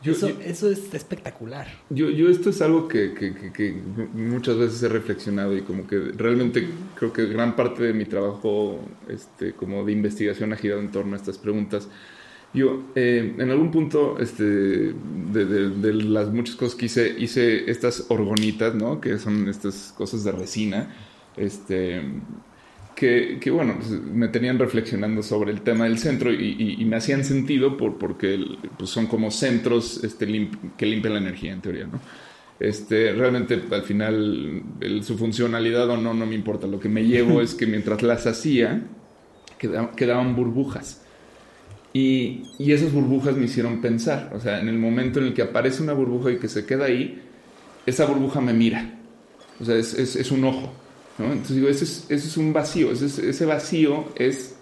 Yo, eso, yo, eso, es espectacular. Yo, yo esto es algo que, que, que, que, muchas veces he reflexionado y como que realmente creo que gran parte de mi trabajo este, como de investigación ha girado en torno a estas preguntas. Yo eh, en algún punto este, de, de, de, las muchas cosas que hice, hice estas orgonitas, ¿no? que son estas cosas de resina. Este, que, que, bueno, pues, me tenían reflexionando sobre el tema del centro y, y, y me hacían sentido por, porque pues, son como centros este, limp que limpian la energía, en teoría, ¿no? Este, realmente al final el, su funcionalidad o no, no me importa. Lo que me llevo es que mientras las hacía, quedaban, quedaban burbujas. Y, y, esas burbujas me hicieron pensar. O sea, en el momento en el que aparece una burbuja y que se queda ahí, esa burbuja me mira. O sea, es, es, es un ojo. ¿No? Entonces digo, ese es, es un vacío, ese, es, ese, vacío es,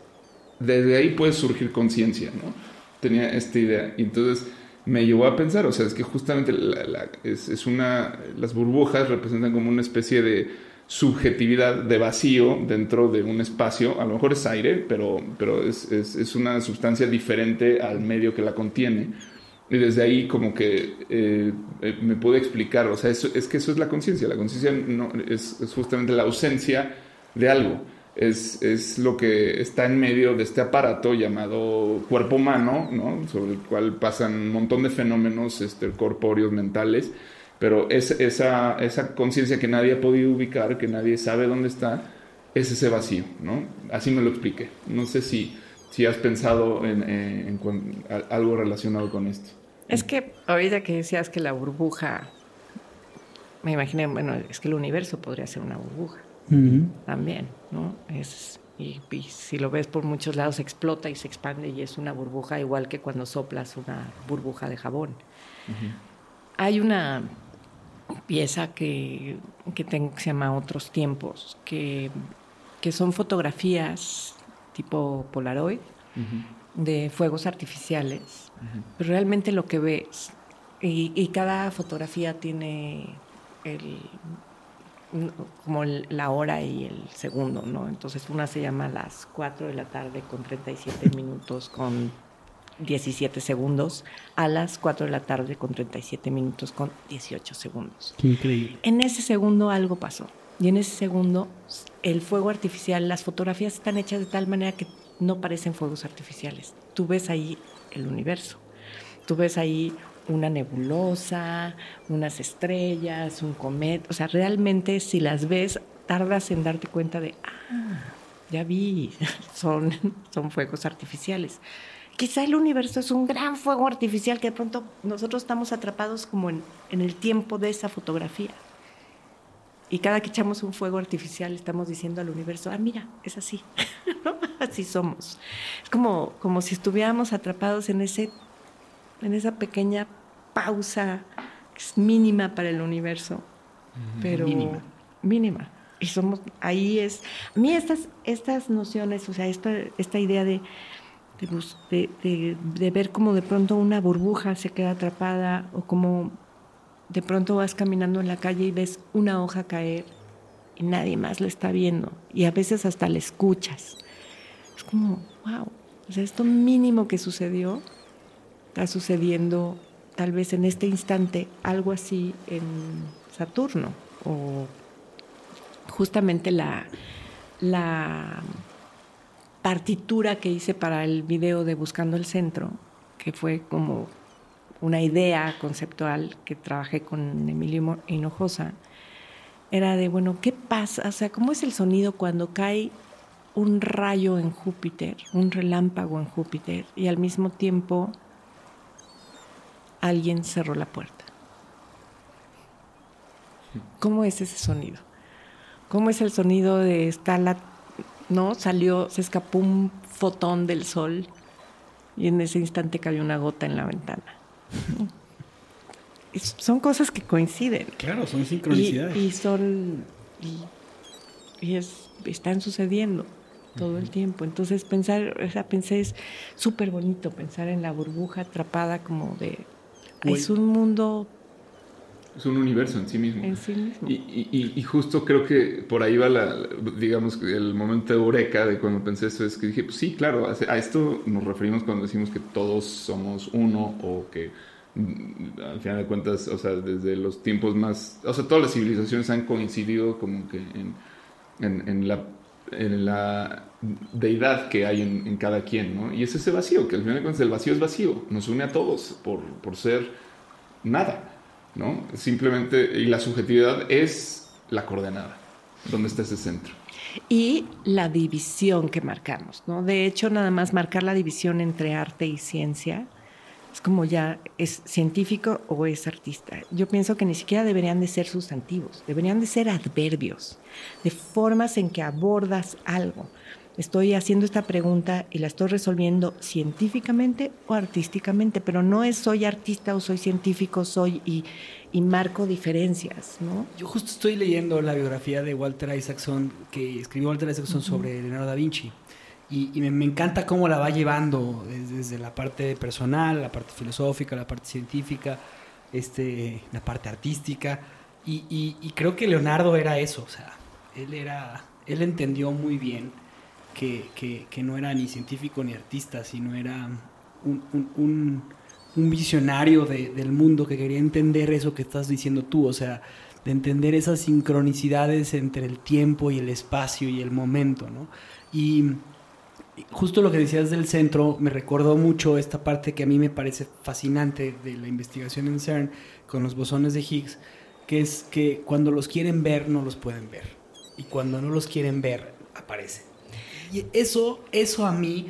desde ahí puede surgir conciencia, ¿no? Tenía esta idea. Y entonces me llevó a pensar, o sea, es que justamente es, una, las burbujas representan como una especie de subjetividad de vacío dentro de un espacio, a lo mejor es aire, pero, pero es, es una sustancia diferente al medio que la contiene. Y desde ahí como que eh, me pude explicar, o sea, es que eso es la conciencia, la conciencia no, es, es, justamente la ausencia de algo, es, es, lo que está en medio de este aparato llamado cuerpo humano, ¿no? sobre el cual pasan un montón de fenómenos este, corpóreos, mentales, pero es, esa, esa conciencia que nadie ha podido ubicar, que nadie sabe dónde está, es ese vacío, ¿no? Así me lo expliqué. No sé si, si has pensado en, en, en algo relacionado con esto. Es que ahorita que decías que la burbuja, me imaginé, bueno, es que el universo podría ser una burbuja uh -huh. también, ¿no? Es, y, y, si lo ves por muchos lados explota y se expande y es una burbuja igual que cuando soplas una burbuja de jabón. Uh -huh. Hay una pieza que, que, tengo, que se llama Otros Tiempos, que, que son fotografías tipo Polaroid uh -huh. de fuegos artificiales Uh -huh. Pero realmente lo que ves, y, y cada fotografía tiene el, como el, la hora y el segundo, ¿no? Entonces una se llama las 4 de la tarde con 37 minutos con 17 segundos a las 4 de la tarde con 37 minutos con 18 segundos. Qué increíble. En ese segundo algo pasó. Y en ese segundo el fuego artificial, las fotografías están hechas de tal manera que no parecen fuegos artificiales tú ves ahí el universo. Tú ves ahí una nebulosa, unas estrellas, un cometa. O sea, realmente si las ves, tardas en darte cuenta de, ah, ya vi, son, son fuegos artificiales. Quizá el universo es un gran fuego artificial que de pronto nosotros estamos atrapados como en, en el tiempo de esa fotografía. Y cada que echamos un fuego artificial estamos diciendo al universo, ah, mira, es así, ¿no? así somos. Es como, como si estuviéramos atrapados en, ese, en esa pequeña pausa que es mínima para el universo, pero Mínima. mínima. Y somos, ahí es, a mí estas, estas nociones, o sea, esta, esta idea de, de, de, de- de ver como de pronto una burbuja se queda atrapada o como de pronto vas caminando en la calle y ves una hoja caer y nadie más la está viendo y a veces hasta la escuchas. Es como, wow, o sea, esto mínimo que sucedió está sucediendo tal vez en este instante algo así en Saturno o justamente la, la partitura que hice para el video de Buscando el Centro, que fue como una idea conceptual que trabajé con Emilio Hinojosa, era de, bueno, ¿qué pasa? O sea, ¿cómo es el sonido cuando cae un rayo en Júpiter, un relámpago en Júpiter, y al mismo tiempo alguien cerró la puerta? ¿Cómo es ese sonido? ¿Cómo es el sonido de estar la, no? Salió, se escapó un fotón del sol y en ese instante cayó una gota en la ventana. Son cosas que coinciden. Claro, son sincronicidades. y son. Y, y es, están sucediendo todo el tiempo. Entonces, pensar, o sea, pensé, es súper bonito pensar en la burbuja atrapada como de. Uy. Es un mundo Es un universo en sí mismo. en sí mismo. Y, y- y- y justo creo que por ahí va la, digamos, el momento de eureka de cuando pensé eso, es que dije, pues sí, claro, a, esto nos referimos cuando decimos que todos somos uno o que mm, al final de cuentas, o sea, desde los tiempos más, o sea, todas las civilizaciones han coincidido como que en, en- en la, en la deidad que hay en, en cada quien, ¿no? Y es ese vacío, que al final de cuentas el vacío es vacío, nos une a todos por, por ser nada, ¿no? Simplemente, y la subjetividad es la coordenada, donde está ese centro. y la división que marcamos, ¿no? De hecho, nada más marcar la división entre arte y ciencia es como ya es científico o es artista. Yo pienso que ni siquiera deberían de ser sustantivos, deberían de ser adverbios, de formas en que abordas algo. Estoy haciendo esta pregunta y la estoy resolviendo científicamente o artísticamente, pero no es soy artista o soy científico, soy y, y marco diferencias, ¿no? Yo justo estoy leyendo la biografía de Walter Isaacson, que escribió Walter Isaacson sobre Leonardo da Vinci. Y, y me, me encanta cómo la va llevando desde, desde la parte personal, la parte filosófica, la parte científica, este, la parte artística. Y, y- y creo que Leonardo era eso, o sea, él, era, él entendió muy bien que, que- que no era ni científico ni artista, sino era un, un- un- un visionario de- del mundo que quería entender eso que estás diciendo tú, o sea, de entender esas sincronicidades entre el tiempo y el espacio y el momento, ¿no? Y justo lo que decías del centro me recordó mucho esta parte que a mí me parece fascinante de la investigación en CERN con los bosones de Higgs, que es que cuando los quieren ver no los pueden ver y cuando no los quieren ver aparecen. Y eso, eso a mí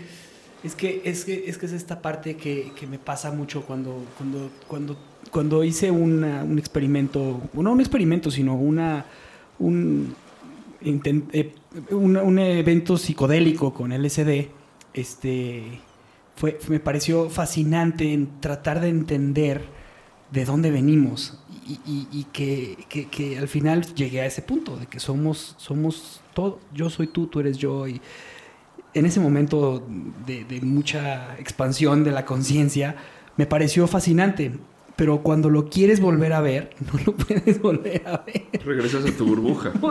es que es que es, que es esta parte que, que me pasa mucho cuando cuando cuando cuando hice una- un experimento, no un experimento, sino una un eh, un evento psicodélico con LSD, este, fue, me pareció fascinante en tratar de entender de dónde venimos. Y, que, que- al final llegué a ese punto de que somos, somos todo, yo soy tú, tú eres yo. Y en ese momento de mucha expansión de la conciencia me pareció fascinante. Pero cuando lo quieres volver a ver, no lo puedes volver a ver. Regresas a tu burbuja.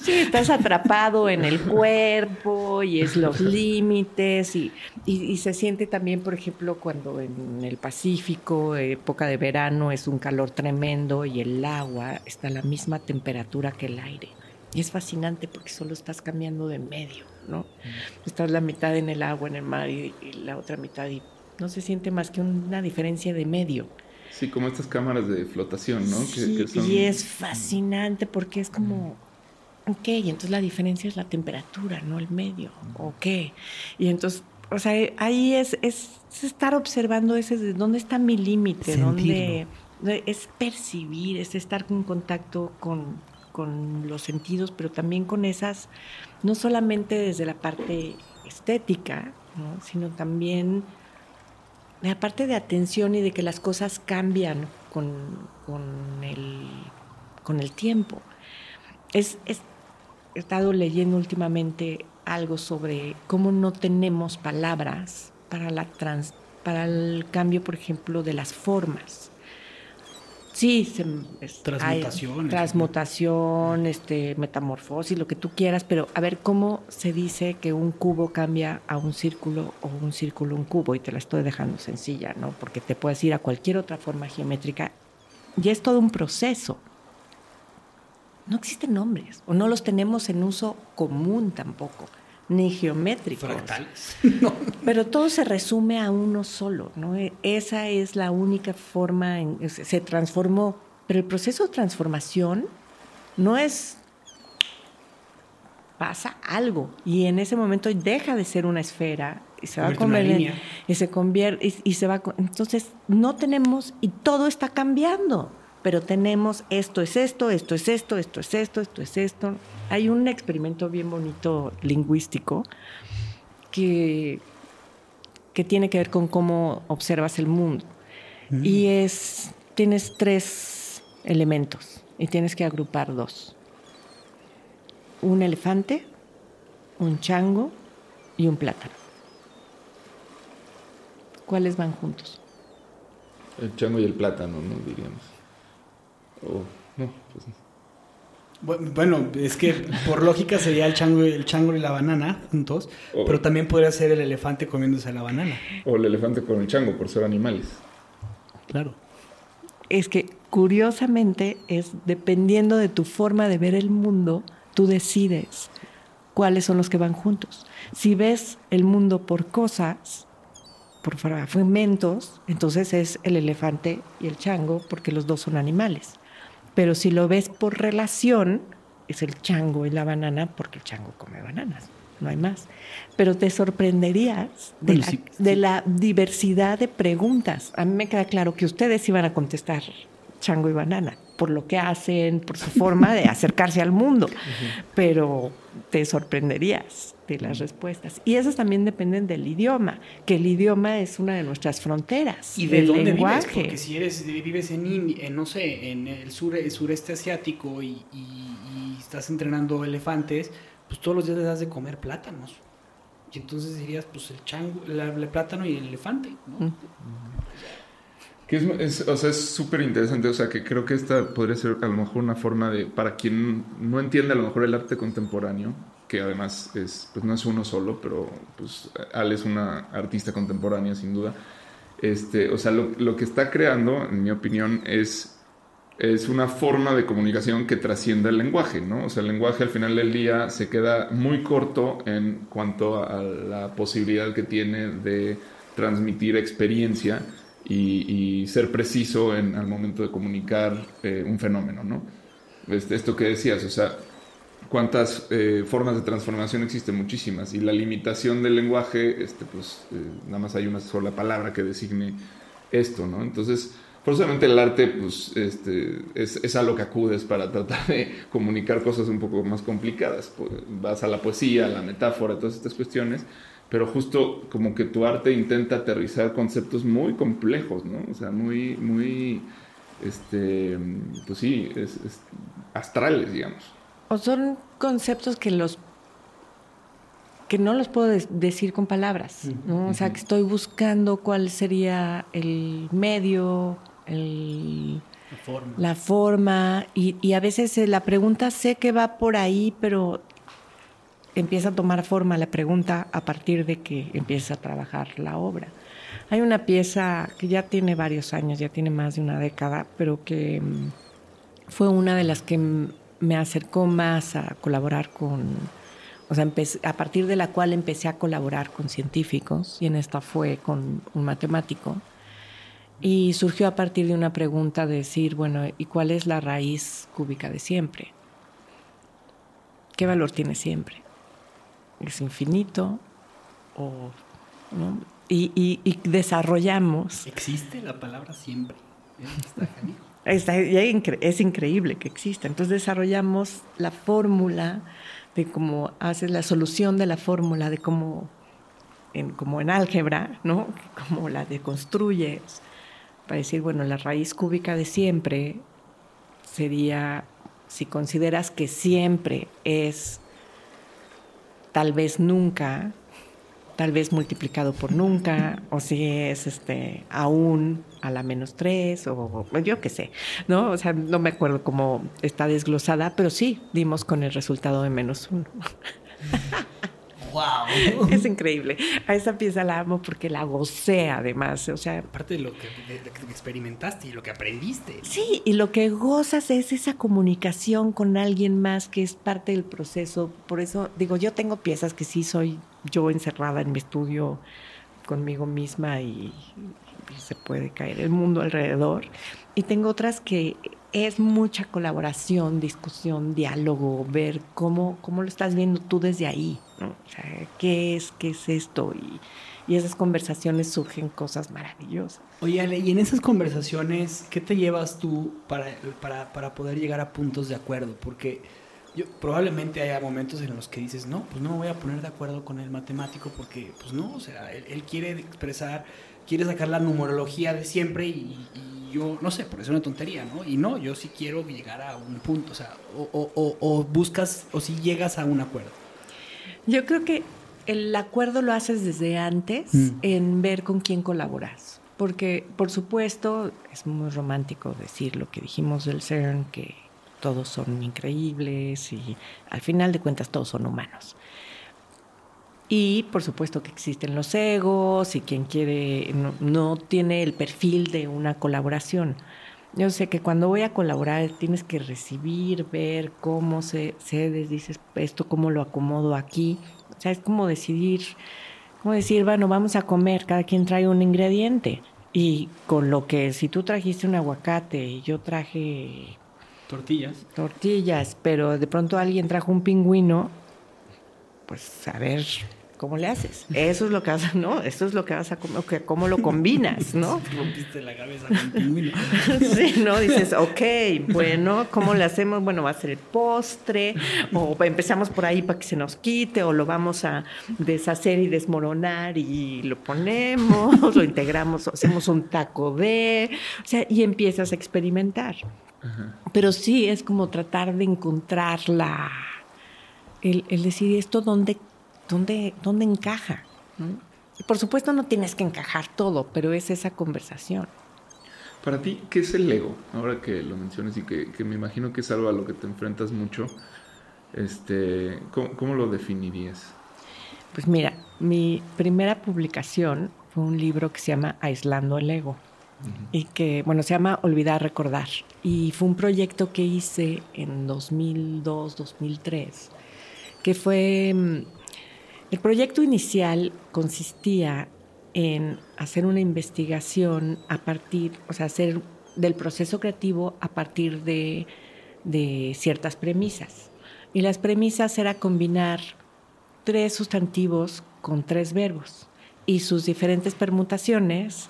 Sí, estás atrapado en el cuerpo y es los límites y, y- y se siente también, por ejemplo, cuando en el Pacífico, época de verano, es un calor tremendo y el agua está a la misma temperatura que el aire. Y es fascinante porque solo estás cambiando de medio, ¿no? Estás la mitad en el agua, en el mar y, y la otra mitad y no se siente más que una diferencia de medio. Sí, como estas cámaras de flotación, ¿no? Sí, que, que son... y es fascinante porque es como, ok, y entonces la diferencia es la temperatura, no el medio, ok. Y entonces, o sea, ahí es, es, es estar observando ese, de dónde está mi límite, dónde es percibir, es estar en contacto con, con los sentidos, pero también con esas, no solamente desde la parte estética, ¿no? sino también la parte de atención y de que las cosas cambian con, con, el, con el tiempo. Es, he estado leyendo últimamente algo sobre cómo no tenemos palabras para, la trans, para el cambio, por ejemplo, de las formas. Sí, se, es, transmutación, hay, transmutación, este, metamorfosis, lo que tú quieras, pero a ver cómo se dice que un cubo cambia a un círculo o un círculo a un cubo, y te la estoy dejando sencilla, ¿no? Porque te puedes ir a cualquier otra forma geométrica y es todo un proceso. No existen nombres, o no los tenemos en uso común tampoco ni geométricos. Fractales. no. Pero todo se resume a uno solo, ¿no? Esa es la única forma, en, se transformó. Pero el proceso de transformación no es pasa algo y en ese momento deja de ser una esfera y se va a convertir y se convierte y, y, se va entonces no tenemos y todo está cambiando pero tenemos esto es esto esto es esto esto es esto esto es esto hay un experimento bien bonito lingüístico que, que tiene que ver con cómo observas el mundo. Mm. Y es, tienes tres elementos y tienes que agrupar dos. Un elefante, un chango y un plátano. ¿Cuáles van juntos? El chango y el plátano, ¿no? Diríamos. Oh, no, pues no. Bueno, es que por lógica sería el chango, el chango y la banana juntos, o, pero también podría ser el elefante comiéndose la banana. O el elefante con el chango, por ser animales. Claro. Es que curiosamente es dependiendo de tu forma de ver el mundo, tú decides cuáles son los que van juntos. Si ves el mundo por cosas, por fragmentos, entonces es el elefante y el chango, porque los dos son animales. Pero si lo ves por relación, es el chango y la banana, porque el chango come bananas, no hay más. Pero te sorprenderías de, bueno, la, sí, de sí. la, diversidad de preguntas. A mí me queda claro que ustedes iban a contestar chango y banana, por lo que hacen, por su forma de acercarse al mundo, uh -huh. pero te sorprenderías de las respuestas. Y esas también dependen del idioma, que el idioma es una de nuestras fronteras. ¿Y de dónde lenguaje. vives? Porque si eres, vives en, en, no sé, en el, sur, el sureste asiático y, y, y, estás entrenando elefantes, pues todos los días les das de comer plátanos. Y entonces dirías, pues el chango, el, el plátano y el elefante, ¿no? Mm. Que es, es, o sea, es súper interesante, o sea, que creo que esta podría ser a lo mejor una forma de, para quien no entiende a lo mejor el arte contemporáneo, que además es, pues no es uno solo, pero pues Al es una artista contemporánea sin duda, este, o sea, lo, lo que está creando, en mi opinión, es, es una forma de comunicación que trasciende el lenguaje, ¿no? O sea, el lenguaje al final del día se queda muy corto en cuanto a la posibilidad que tiene de transmitir experiencia y, y, ser preciso en, al momento de comunicar eh, un fenómeno, ¿no? Este, esto que decías, o sea, cuántas eh, formas de transformación existen, muchísimas, y la limitación del lenguaje, este, pues eh, nada más hay una sola palabra que designe esto, ¿no? Entonces, forzosamente el arte, pues, este, es, es, a lo que acudes para tratar de comunicar cosas un poco más complicadas. Pues, vas a la poesía, a la metáfora, todas estas cuestiones, pero justo como que tu arte intenta aterrizar conceptos muy complejos, ¿no? O sea, muy, muy, este, pues sí, es, es astrales, digamos. O son conceptos que los que no los puedo decir con palabras, ¿no? O sea, que estoy buscando cuál sería el medio, el, la forma, la forma y, y, a veces la pregunta sé que va por ahí, pero empieza a tomar forma la pregunta a partir de que empieza a trabajar la obra. Hay una pieza que ya tiene varios años, ya tiene más de una década, pero que fue una de las que me acercó más a colaborar con o sea, a partir de la cual empecé a colaborar con científicos, y en esta fue con un matemático, y surgió a partir de una pregunta de decir, bueno, ¿y cuál es la raíz cúbica de siempre? ¿Qué valor tiene siempre? ¿Es infinito? ¿O, y, desarrollamos... ¿Existe la palabra siempre? Es increíble que exista. Entonces desarrollamos la fórmula de cómo haces la solución de la fórmula, de cómo, en, como en álgebra, ¿no? Cómo la deconstruyes para decir, bueno, la raíz cúbica de siempre sería, si consideras que siempre es tal vez nunca, tal vez multiplicado por nunca, o si es este aún a la menos tres, o, yo qué sé, ¿no? O sea, no me acuerdo cómo está desglosada, pero sí dimos con el resultado de menos uno. ¡Wow! Es increíble. A esa pieza la amo porque la gocé además. O sea, aparte de lo que, experimentaste y lo que aprendiste. Sí, y lo que gozas es esa comunicación con alguien más que es parte del proceso. Por eso digo, yo tengo piezas que sí soy yo encerrada en mi estudio conmigo misma y, se puede caer el mundo alrededor. Y tengo otras que es mucha colaboración, discusión, diálogo, ver cómo, cómo lo estás viendo tú desde ahí. O sea, ¿qué es, qué es esto? Y, y esas conversaciones surgen cosas maravillosas. Oye, Ale, y en esas conversaciones, ¿qué te llevas tú para, para, para poder llegar a puntos de acuerdo? Porque yo, probablemente haya momentos en los que dices, no, pues no me voy a poner de acuerdo con el matemático porque, pues no, o sea, él, quiere expresar, quiere sacar la numerología de siempre y, yo, no sé, por eso es una tontería, ¿no? Y no, yo sí quiero llegar a un punto, o sea, o, o, o buscas, o si llegas a un acuerdo. Yo creo que el acuerdo lo haces desde antes mm. en ver con quién colaboras. Porque, por supuesto, es muy romántico decir lo que dijimos del CERN, que todos son increíbles y al final de cuentas todos son humanos. Y por supuesto que existen los egos y quien quiere no, tiene el perfil de una colaboración. Yo sé que cuando voy a colaborar tienes que recibir, ver cómo se cedes, dices esto, cómo lo acomodo aquí. O sea, es como decidir, como decir, bueno, vamos a comer, cada quien trae un ingrediente. Y con lo que si tú trajiste un aguacate y yo traje Tortillas. Tortillas, pero de pronto alguien trajo un pingüino, pues a ver cómo le haces. Eso es lo que vas a, ¿no? Eso es lo que vas a comer, cómo lo combinas, ¿no? Rompiste la cabeza sí, ¿no? Dices, ok, bueno, ¿cómo le hacemos? Bueno, va a ser el postre, o empezamos por ahí para que se nos quite, o lo vamos a deshacer y desmoronar y lo ponemos, lo integramos, hacemos un taco de, o sea, y empiezas a experimentar. Pero sí es como tratar de encontrar la, el, decir esto dónde, dónde, dónde encaja. Por supuesto no tienes que encajar todo, pero es esa conversación. Para ti, ¿qué es el ego? Ahora que lo mencionas y que, me imagino que es algo a lo que te enfrentas mucho, este, ¿cómo, lo definirías? Pues mira, mi primera publicación fue un libro que se llama Aislando el Ego y que, bueno, se llama Olvidar Recordar. Y fue un proyecto que hice en 2002, 2003, que fue... El proyecto inicial consistía en hacer una investigación a partir, o sea, hacer del proceso creativo a partir de, de ciertas premisas. Y las premisas era combinar tres sustantivos con tres verbos y sus diferentes permutaciones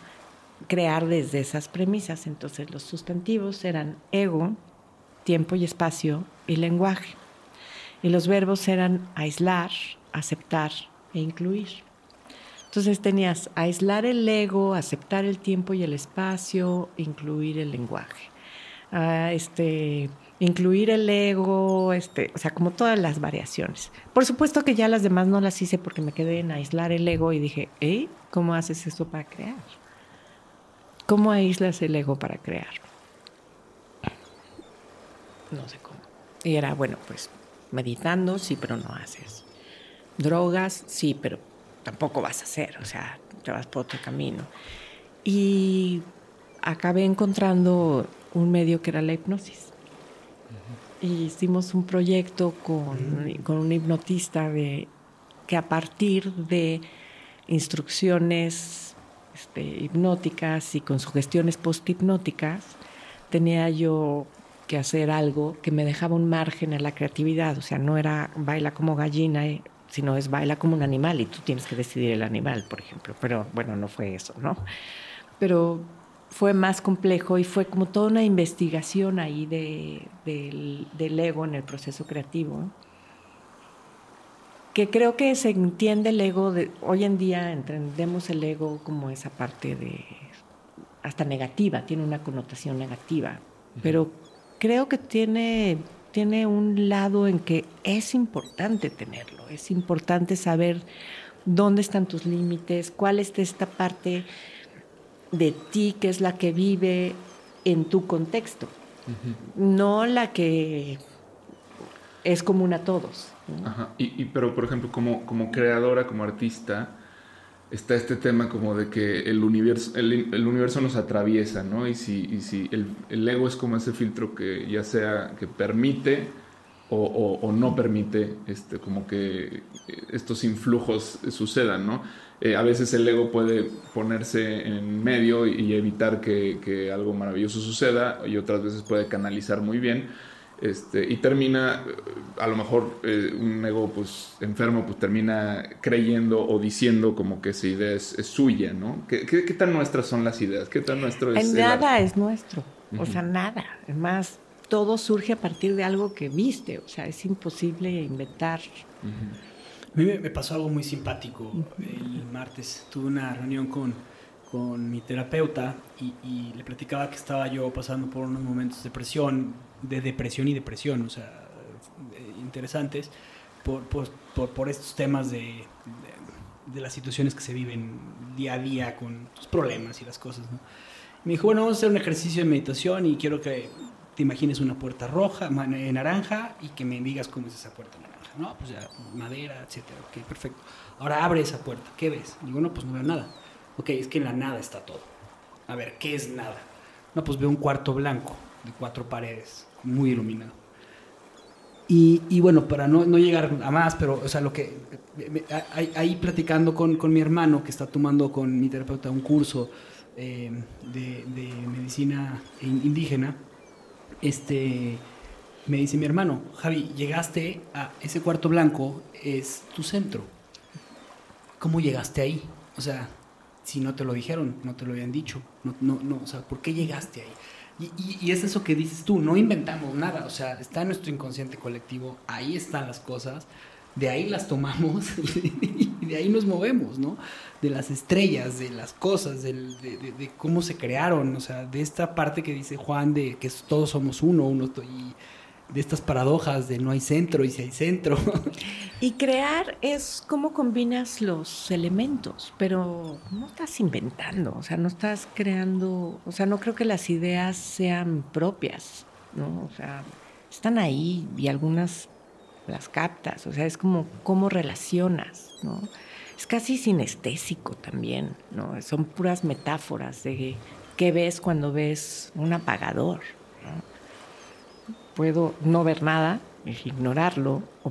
crear desde esas premisas. Entonces los sustantivos eran ego, tiempo y espacio y lenguaje. Y los verbos eran aislar, aceptar e incluir. Entonces tenías aislar el ego, aceptar el tiempo y el espacio, incluir el lenguaje. Ah, este, incluir el ego, este, o sea, como todas las variaciones. Por supuesto que ya las demás no las hice porque me quedé en aislar el ego y dije, ¿eh? ¿Cómo haces esto para crear? ¿Cómo aíslas el ego para crear? No sé cómo. Y era, bueno, pues meditando, sí, pero no haces. Drogas, sí, pero tampoco vas a hacer, o sea, te vas por otro camino. Y acabé encontrando un medio que era la hipnosis. y hicimos un proyecto con, con un hipnotista de, que a partir de instrucciones este, hipnóticas y con sugestiones post-hipnóticas, tenía yo que hacer algo que me dejaba un margen a la creatividad. O sea, no era baila como gallina, eh, sino es baila como un animal y tú tienes que decidir el animal, por ejemplo. Pero bueno, no fue eso, ¿no? Pero fue más complejo y fue como toda una investigación ahí de, del, ego en el proceso creativo. Que creo que se entiende el ego, de, hoy en día entendemos el ego como esa parte de hasta negativa, tiene una connotación negativa, pero creo que tiene, tiene un lado en que es importante tenerlo, es importante saber dónde están tus límites, cuál es esta parte de ti que es la que vive en tu contexto, no la que es común a todos. Ajá. Y, pero, por ejemplo, como, como creadora, como artista, está este tema como de que el universo, el, universo nos atraviesa, ¿no? Y si, y si el, el, ego es como ese filtro que ya sea que permite o, no permite este, como que estos influjos sucedan, ¿no? Eh, a veces el ego puede ponerse en medio y, evitar que, que, algo maravilloso suceda y otras veces puede canalizar muy bien este, y termina, a lo mejor eh, un ego pues, enfermo pues termina creyendo o diciendo como que esa idea es, suya, ¿no? ¿Qué, ¿Qué, tan nuestras son las ideas? ¿Qué tan nuestro es? nada es nuestro, o sea, nada. Es más, todo surge a partir de algo que viste, o sea, es imposible inventar. A mí me, pasó algo muy simpático el martes. Tuve una reunión con, con mi terapeuta y, y, le platicaba que estaba yo pasando por unos momentos de depresión de depresión y depresión, o sea, interesantes por, por, por, estos temas de, de, las situaciones que se viven día a día con tus problemas y las cosas. ¿no? Me dijo, bueno, vamos a hacer un ejercicio de meditación y quiero que te imagines una puerta roja, eh, naranja y que me digas cómo es esa puerta naranja. No, pues ya, madera, etcétera. Ok, perfecto. Ahora abre esa puerta. ¿Qué ves? Digo, no, pues no veo nada. Ok, es que en la nada está todo. A ver, ¿qué es nada? No, pues veo un cuarto blanco de cuatro paredes muy iluminado. Y, y bueno, para no, no, llegar a más, pero, o sea, lo que. Ahí, platicando con, con, mi hermano, que está tomando con mi terapeuta un curso eh, de, de, medicina indígena, este. Me dice mi hermano, Javi, llegaste a ese cuarto blanco, es tu centro. ¿Cómo llegaste ahí? O sea, si no te lo dijeron, no te lo habían dicho, no, no, no, o sea, ¿por qué llegaste ahí? Y, es eso que dices tú, no inventamos nada, o sea, está en nuestro inconsciente colectivo, ahí están las cosas, de ahí las tomamos y de ahí nos movemos, ¿no? De las estrellas, de las cosas, de, de, cómo se crearon, o sea, de esta parte que dice Juan de que todos somos uno, uno y de estas paradojas de no hay centro y si hay centro. Y crear es cómo combinas los elementos, pero no estás inventando, o sea, no estás creando, o sea, no creo que las ideas sean propias, ¿no? O sea, están ahí y algunas las captas, o sea, es como cómo relacionas, ¿no? Es casi sinestésico también, ¿no? Son puras metáforas de qué ves cuando ves un apagador, puedo no ver nada, ignorarlo, o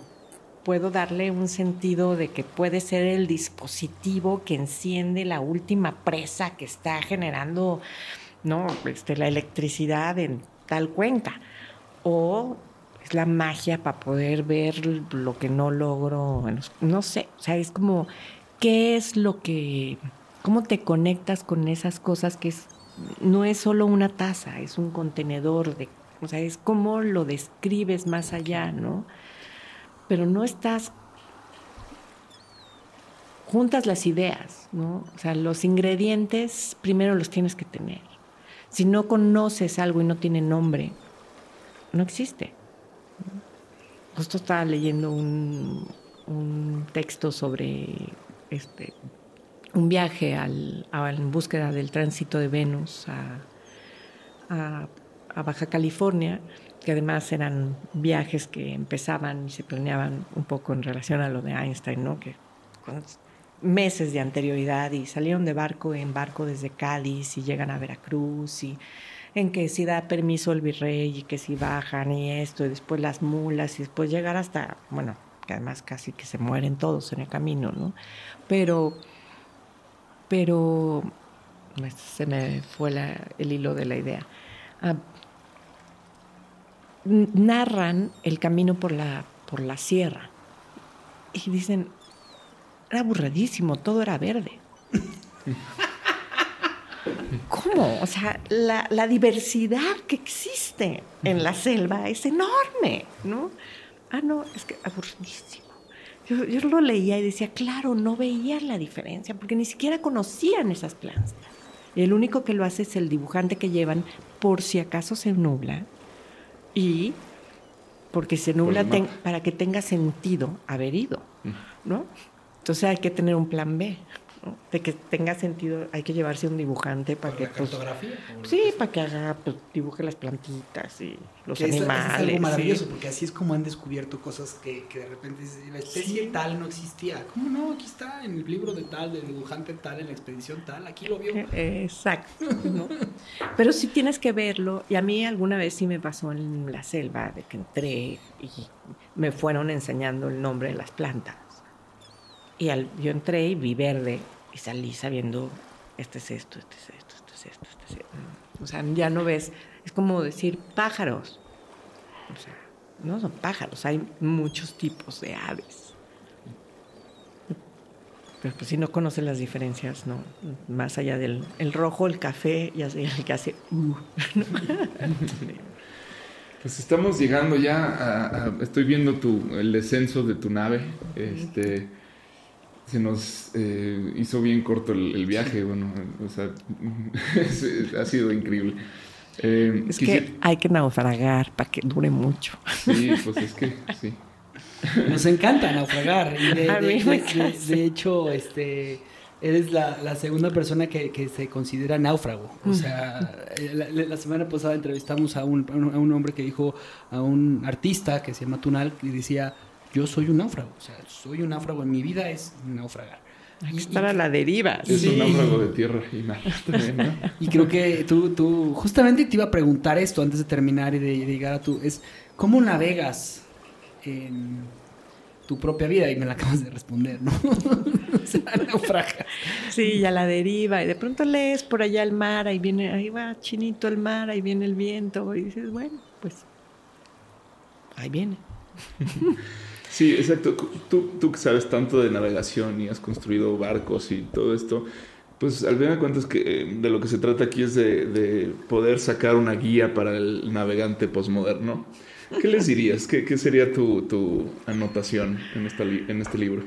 puedo darle un sentido de que puede ser el dispositivo que enciende la última presa que está generando ¿no? Este, la electricidad en tal cuenca. O es la magia para poder ver lo que no logro. No sé, o sea, es como, ¿qué es lo que, cómo te conectas con esas cosas que es, no es solo una taza, es un contenedor de o sea, es cómo lo describes más allá, ¿no? Pero no estás juntas las ideas, ¿no? O sea, los ingredientes primero los tienes que tener. Si no conoces algo y no tiene nombre, no existe. Justo estaba leyendo un, texto sobre este, un viaje al, en búsqueda del tránsito de Venus a a Baja California, que además eran viajes que empezaban y se planeaban un poco en relación a lo de Einstein, ¿no? Que con meses de anterioridad y salieron de barco en barco desde Cádiz y llegan a Veracruz y en que si da permiso el virrey y que si bajan y esto, y después las mulas, y después llegar hasta, bueno, que además casi que se mueren todos en el camino, ¿no? Pero, pero, pues, se me fue el hilo de la idea. Ah, narran el camino por la, por la sierra y dicen, era aburridísimo, todo era verde. ¿Cómo? O sea, la, la diversidad que existe en la selva es enorme, ¿no? Ah, no, es que aburridísimo. Yo, yo lo leía y decía, claro, no veían la diferencia, porque ni siquiera conocían esas plantas. El único que lo hace es el dibujante que llevan por si acaso se nubla y porque se nubla ten- mapa. para que tenga sentido haber ido, ¿no? Entonces hay que tener un plan B, ¿no? De que tenga sentido, hay que llevarse un dibujante para que... pues, sí, para que haga, pues, dibuje las plantitas y los Que es, es animales. algo sí. maravilloso, porque así es como han descubierto cosas que, que de repente la especie tal no existía. ¿Cómo no? Aquí está en el libro de tal, del dibujante tal, en la expedición tal, aquí lo vio. Eh, Exacto. ¿no? Pero sí tienes que verlo. Y a mí alguna vez sí me pasó en la selva de que entré y me fueron enseñando el nombre de las plantas. Y al, yo entré y vi verde y salí sabiendo, este es esto, este es esto, este es esto, este es esto. O sea, ya no ves, es como decir pájaros. O sea, no son pájaros, hay muchos tipos de aves. Pero pues si no conoces las diferencias, no. Más allá del el rojo, el café, y el que hace uh. Pues estamos llegando ya a, a- estoy viendo tu, el descenso de tu nave. Este se nos eh, hizo bien corto el, el viaje, bueno, o sea, es- ha sido increíble. Eh, Es que hay que naufragar para que dure mucho. Sí, pues es que sí. Nos encanta naufragar. Y de, A de- mí me de- de- encanta. de hecho, este, eres la, la segunda persona que, que se considera náufrago. O sea, eh, la, la- semana pasada entrevistamos a un, a un- hombre que dijo, a un artista que se llama Tunal, que decía, yo soy un náufrago. O sea, soy un náufrago. En mi vida es naufragar. Hay que Y- estar a la deriva. Es Sí. un náufrago de tierra y mar también, ¿no? Y creo que tú, tú, justamente te iba a preguntar esto antes de terminar y de, de llegar a tu, es, ¿cómo navegas en tu propia vida? Y me la acabas de responder, ¿no? o sea, naufragas. Sí, y a la deriva. Y de pronto lees por allá el mar, ahí viene, ahí va chinito el mar, ahí viene el viento. Y dices, bueno, pues ahí viene. Sí, exacto. Tú, tú que sabes tanto de navegación y has construido barcos y todo esto, pues al final de cuentas que eh, de lo que se trata aquí es de, de poder sacar una guía para el navegante posmoderno. ¿Qué les dirías? ¿Qué, qué sería tu, tu anotación en, esta en este libro?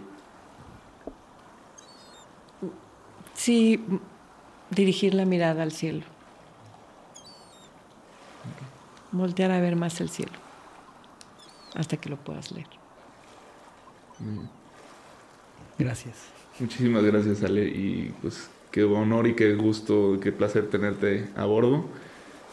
Sí, dirigir la mirada al cielo. Voltear a ver más el cielo. Hasta que lo puedas leer. Gracias. Muchísimas gracias, Ale, y pues qué honor y qué gusto, qué placer tenerte a bordo.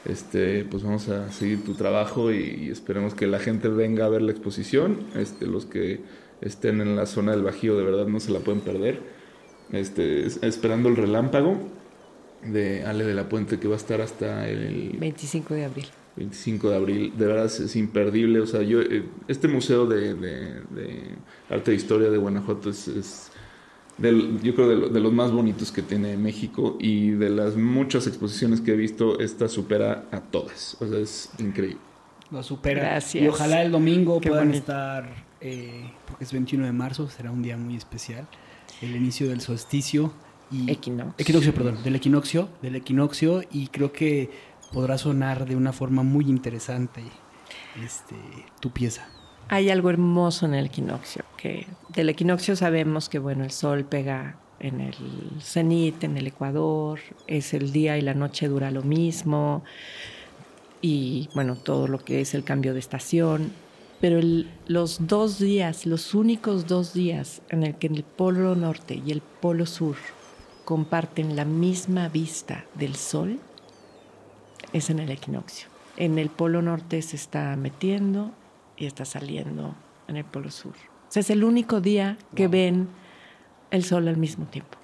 Este, pues vamos a seguir tu trabajo y, y esperemos que la gente venga a ver la exposición. Este, los que estén en la zona del Bajío de verdad no se la pueden perder. Este, es- esperando el relámpago de Ale de la Puente que va a estar hasta el 25 de abril. 25 de abril, de verdad es, imperdible. O sea, yo eh, este museo de, de- de arte e historia de Guanajuato es, es del- yo creo de, lo- de los más bonitos que tiene México y de las muchas exposiciones que he visto, esta supera a todas. O sea, es increíble. Lo supera. Gracias. Y ojalá el domingo Qué puedan bonito. estar, eh, porque es 21 de marzo, será un día muy especial. El inicio del solsticio y Equinoccio. equinoccio, perdón, del equinoccio, del equinoccio y creo que podrá sonar de una forma muy interesante este tu pieza. Hay algo hermoso en el equinoccio, que del equinoccio sabemos que bueno, el sol pega en el cenit, en el ecuador, es el día y la noche dura lo mismo, y bueno, todo lo que es el cambio de estación, pero los dos días, los únicos dos días en el que el polo norte y el polo sur comparten la misma vista del sol, es en el equinoccio. En el polo norte se está metiendo y está saliendo en el polo sur. O sea, es el único día que ven el sol al mismo tiempo.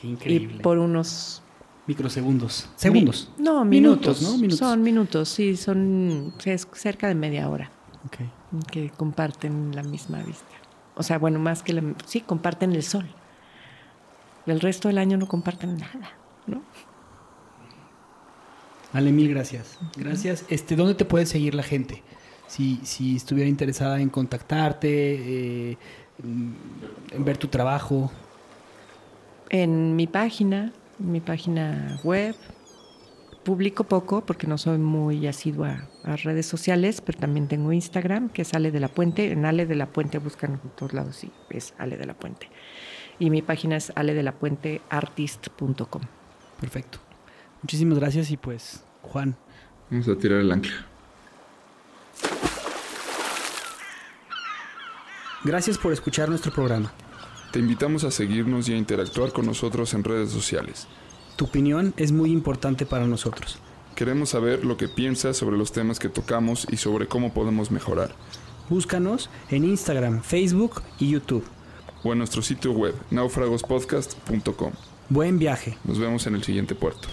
Qué Y increíble. por unos microsegundos. Segundos. Mi- no, minutos. Minutos, ¿no? Minutos. Son minutos, sí, son es cerca de media hora que comparten la misma vista. O sea, bueno, más que la, sí, comparten el sol. El resto del año no comparten nada, ¿no? Ale, mil gracias. Gracias. Este, ¿Dónde te puede seguir la gente? Si, si estuviera interesada en contactarte, eh, en ver tu trabajo. En mi página, mi página web, publico poco porque no soy muy asidua a redes sociales, pero también tengo Instagram, que es Ale de la Puente. En Ale de la Puente buscan en todos lados y es Ale de la Puente. Y mi página es aledelapuenteartist.com. Perfecto. Muchísimas gracias y pues, Juan, Vamos a tirar el ancla. gracias por escuchar nuestro programa. Te invitamos a seguirnos y a interactuar con nosotros en redes sociales. Tu opinión es muy importante para nosotros. Queremos saber lo que piensas sobre los temas que tocamos y sobre cómo podemos mejorar. Búscanos en Instagram, Facebook y YouTube. O en nuestro sitio web, naufragospodcast.com. Buen viaje. Nos vemos en el siguiente puerto.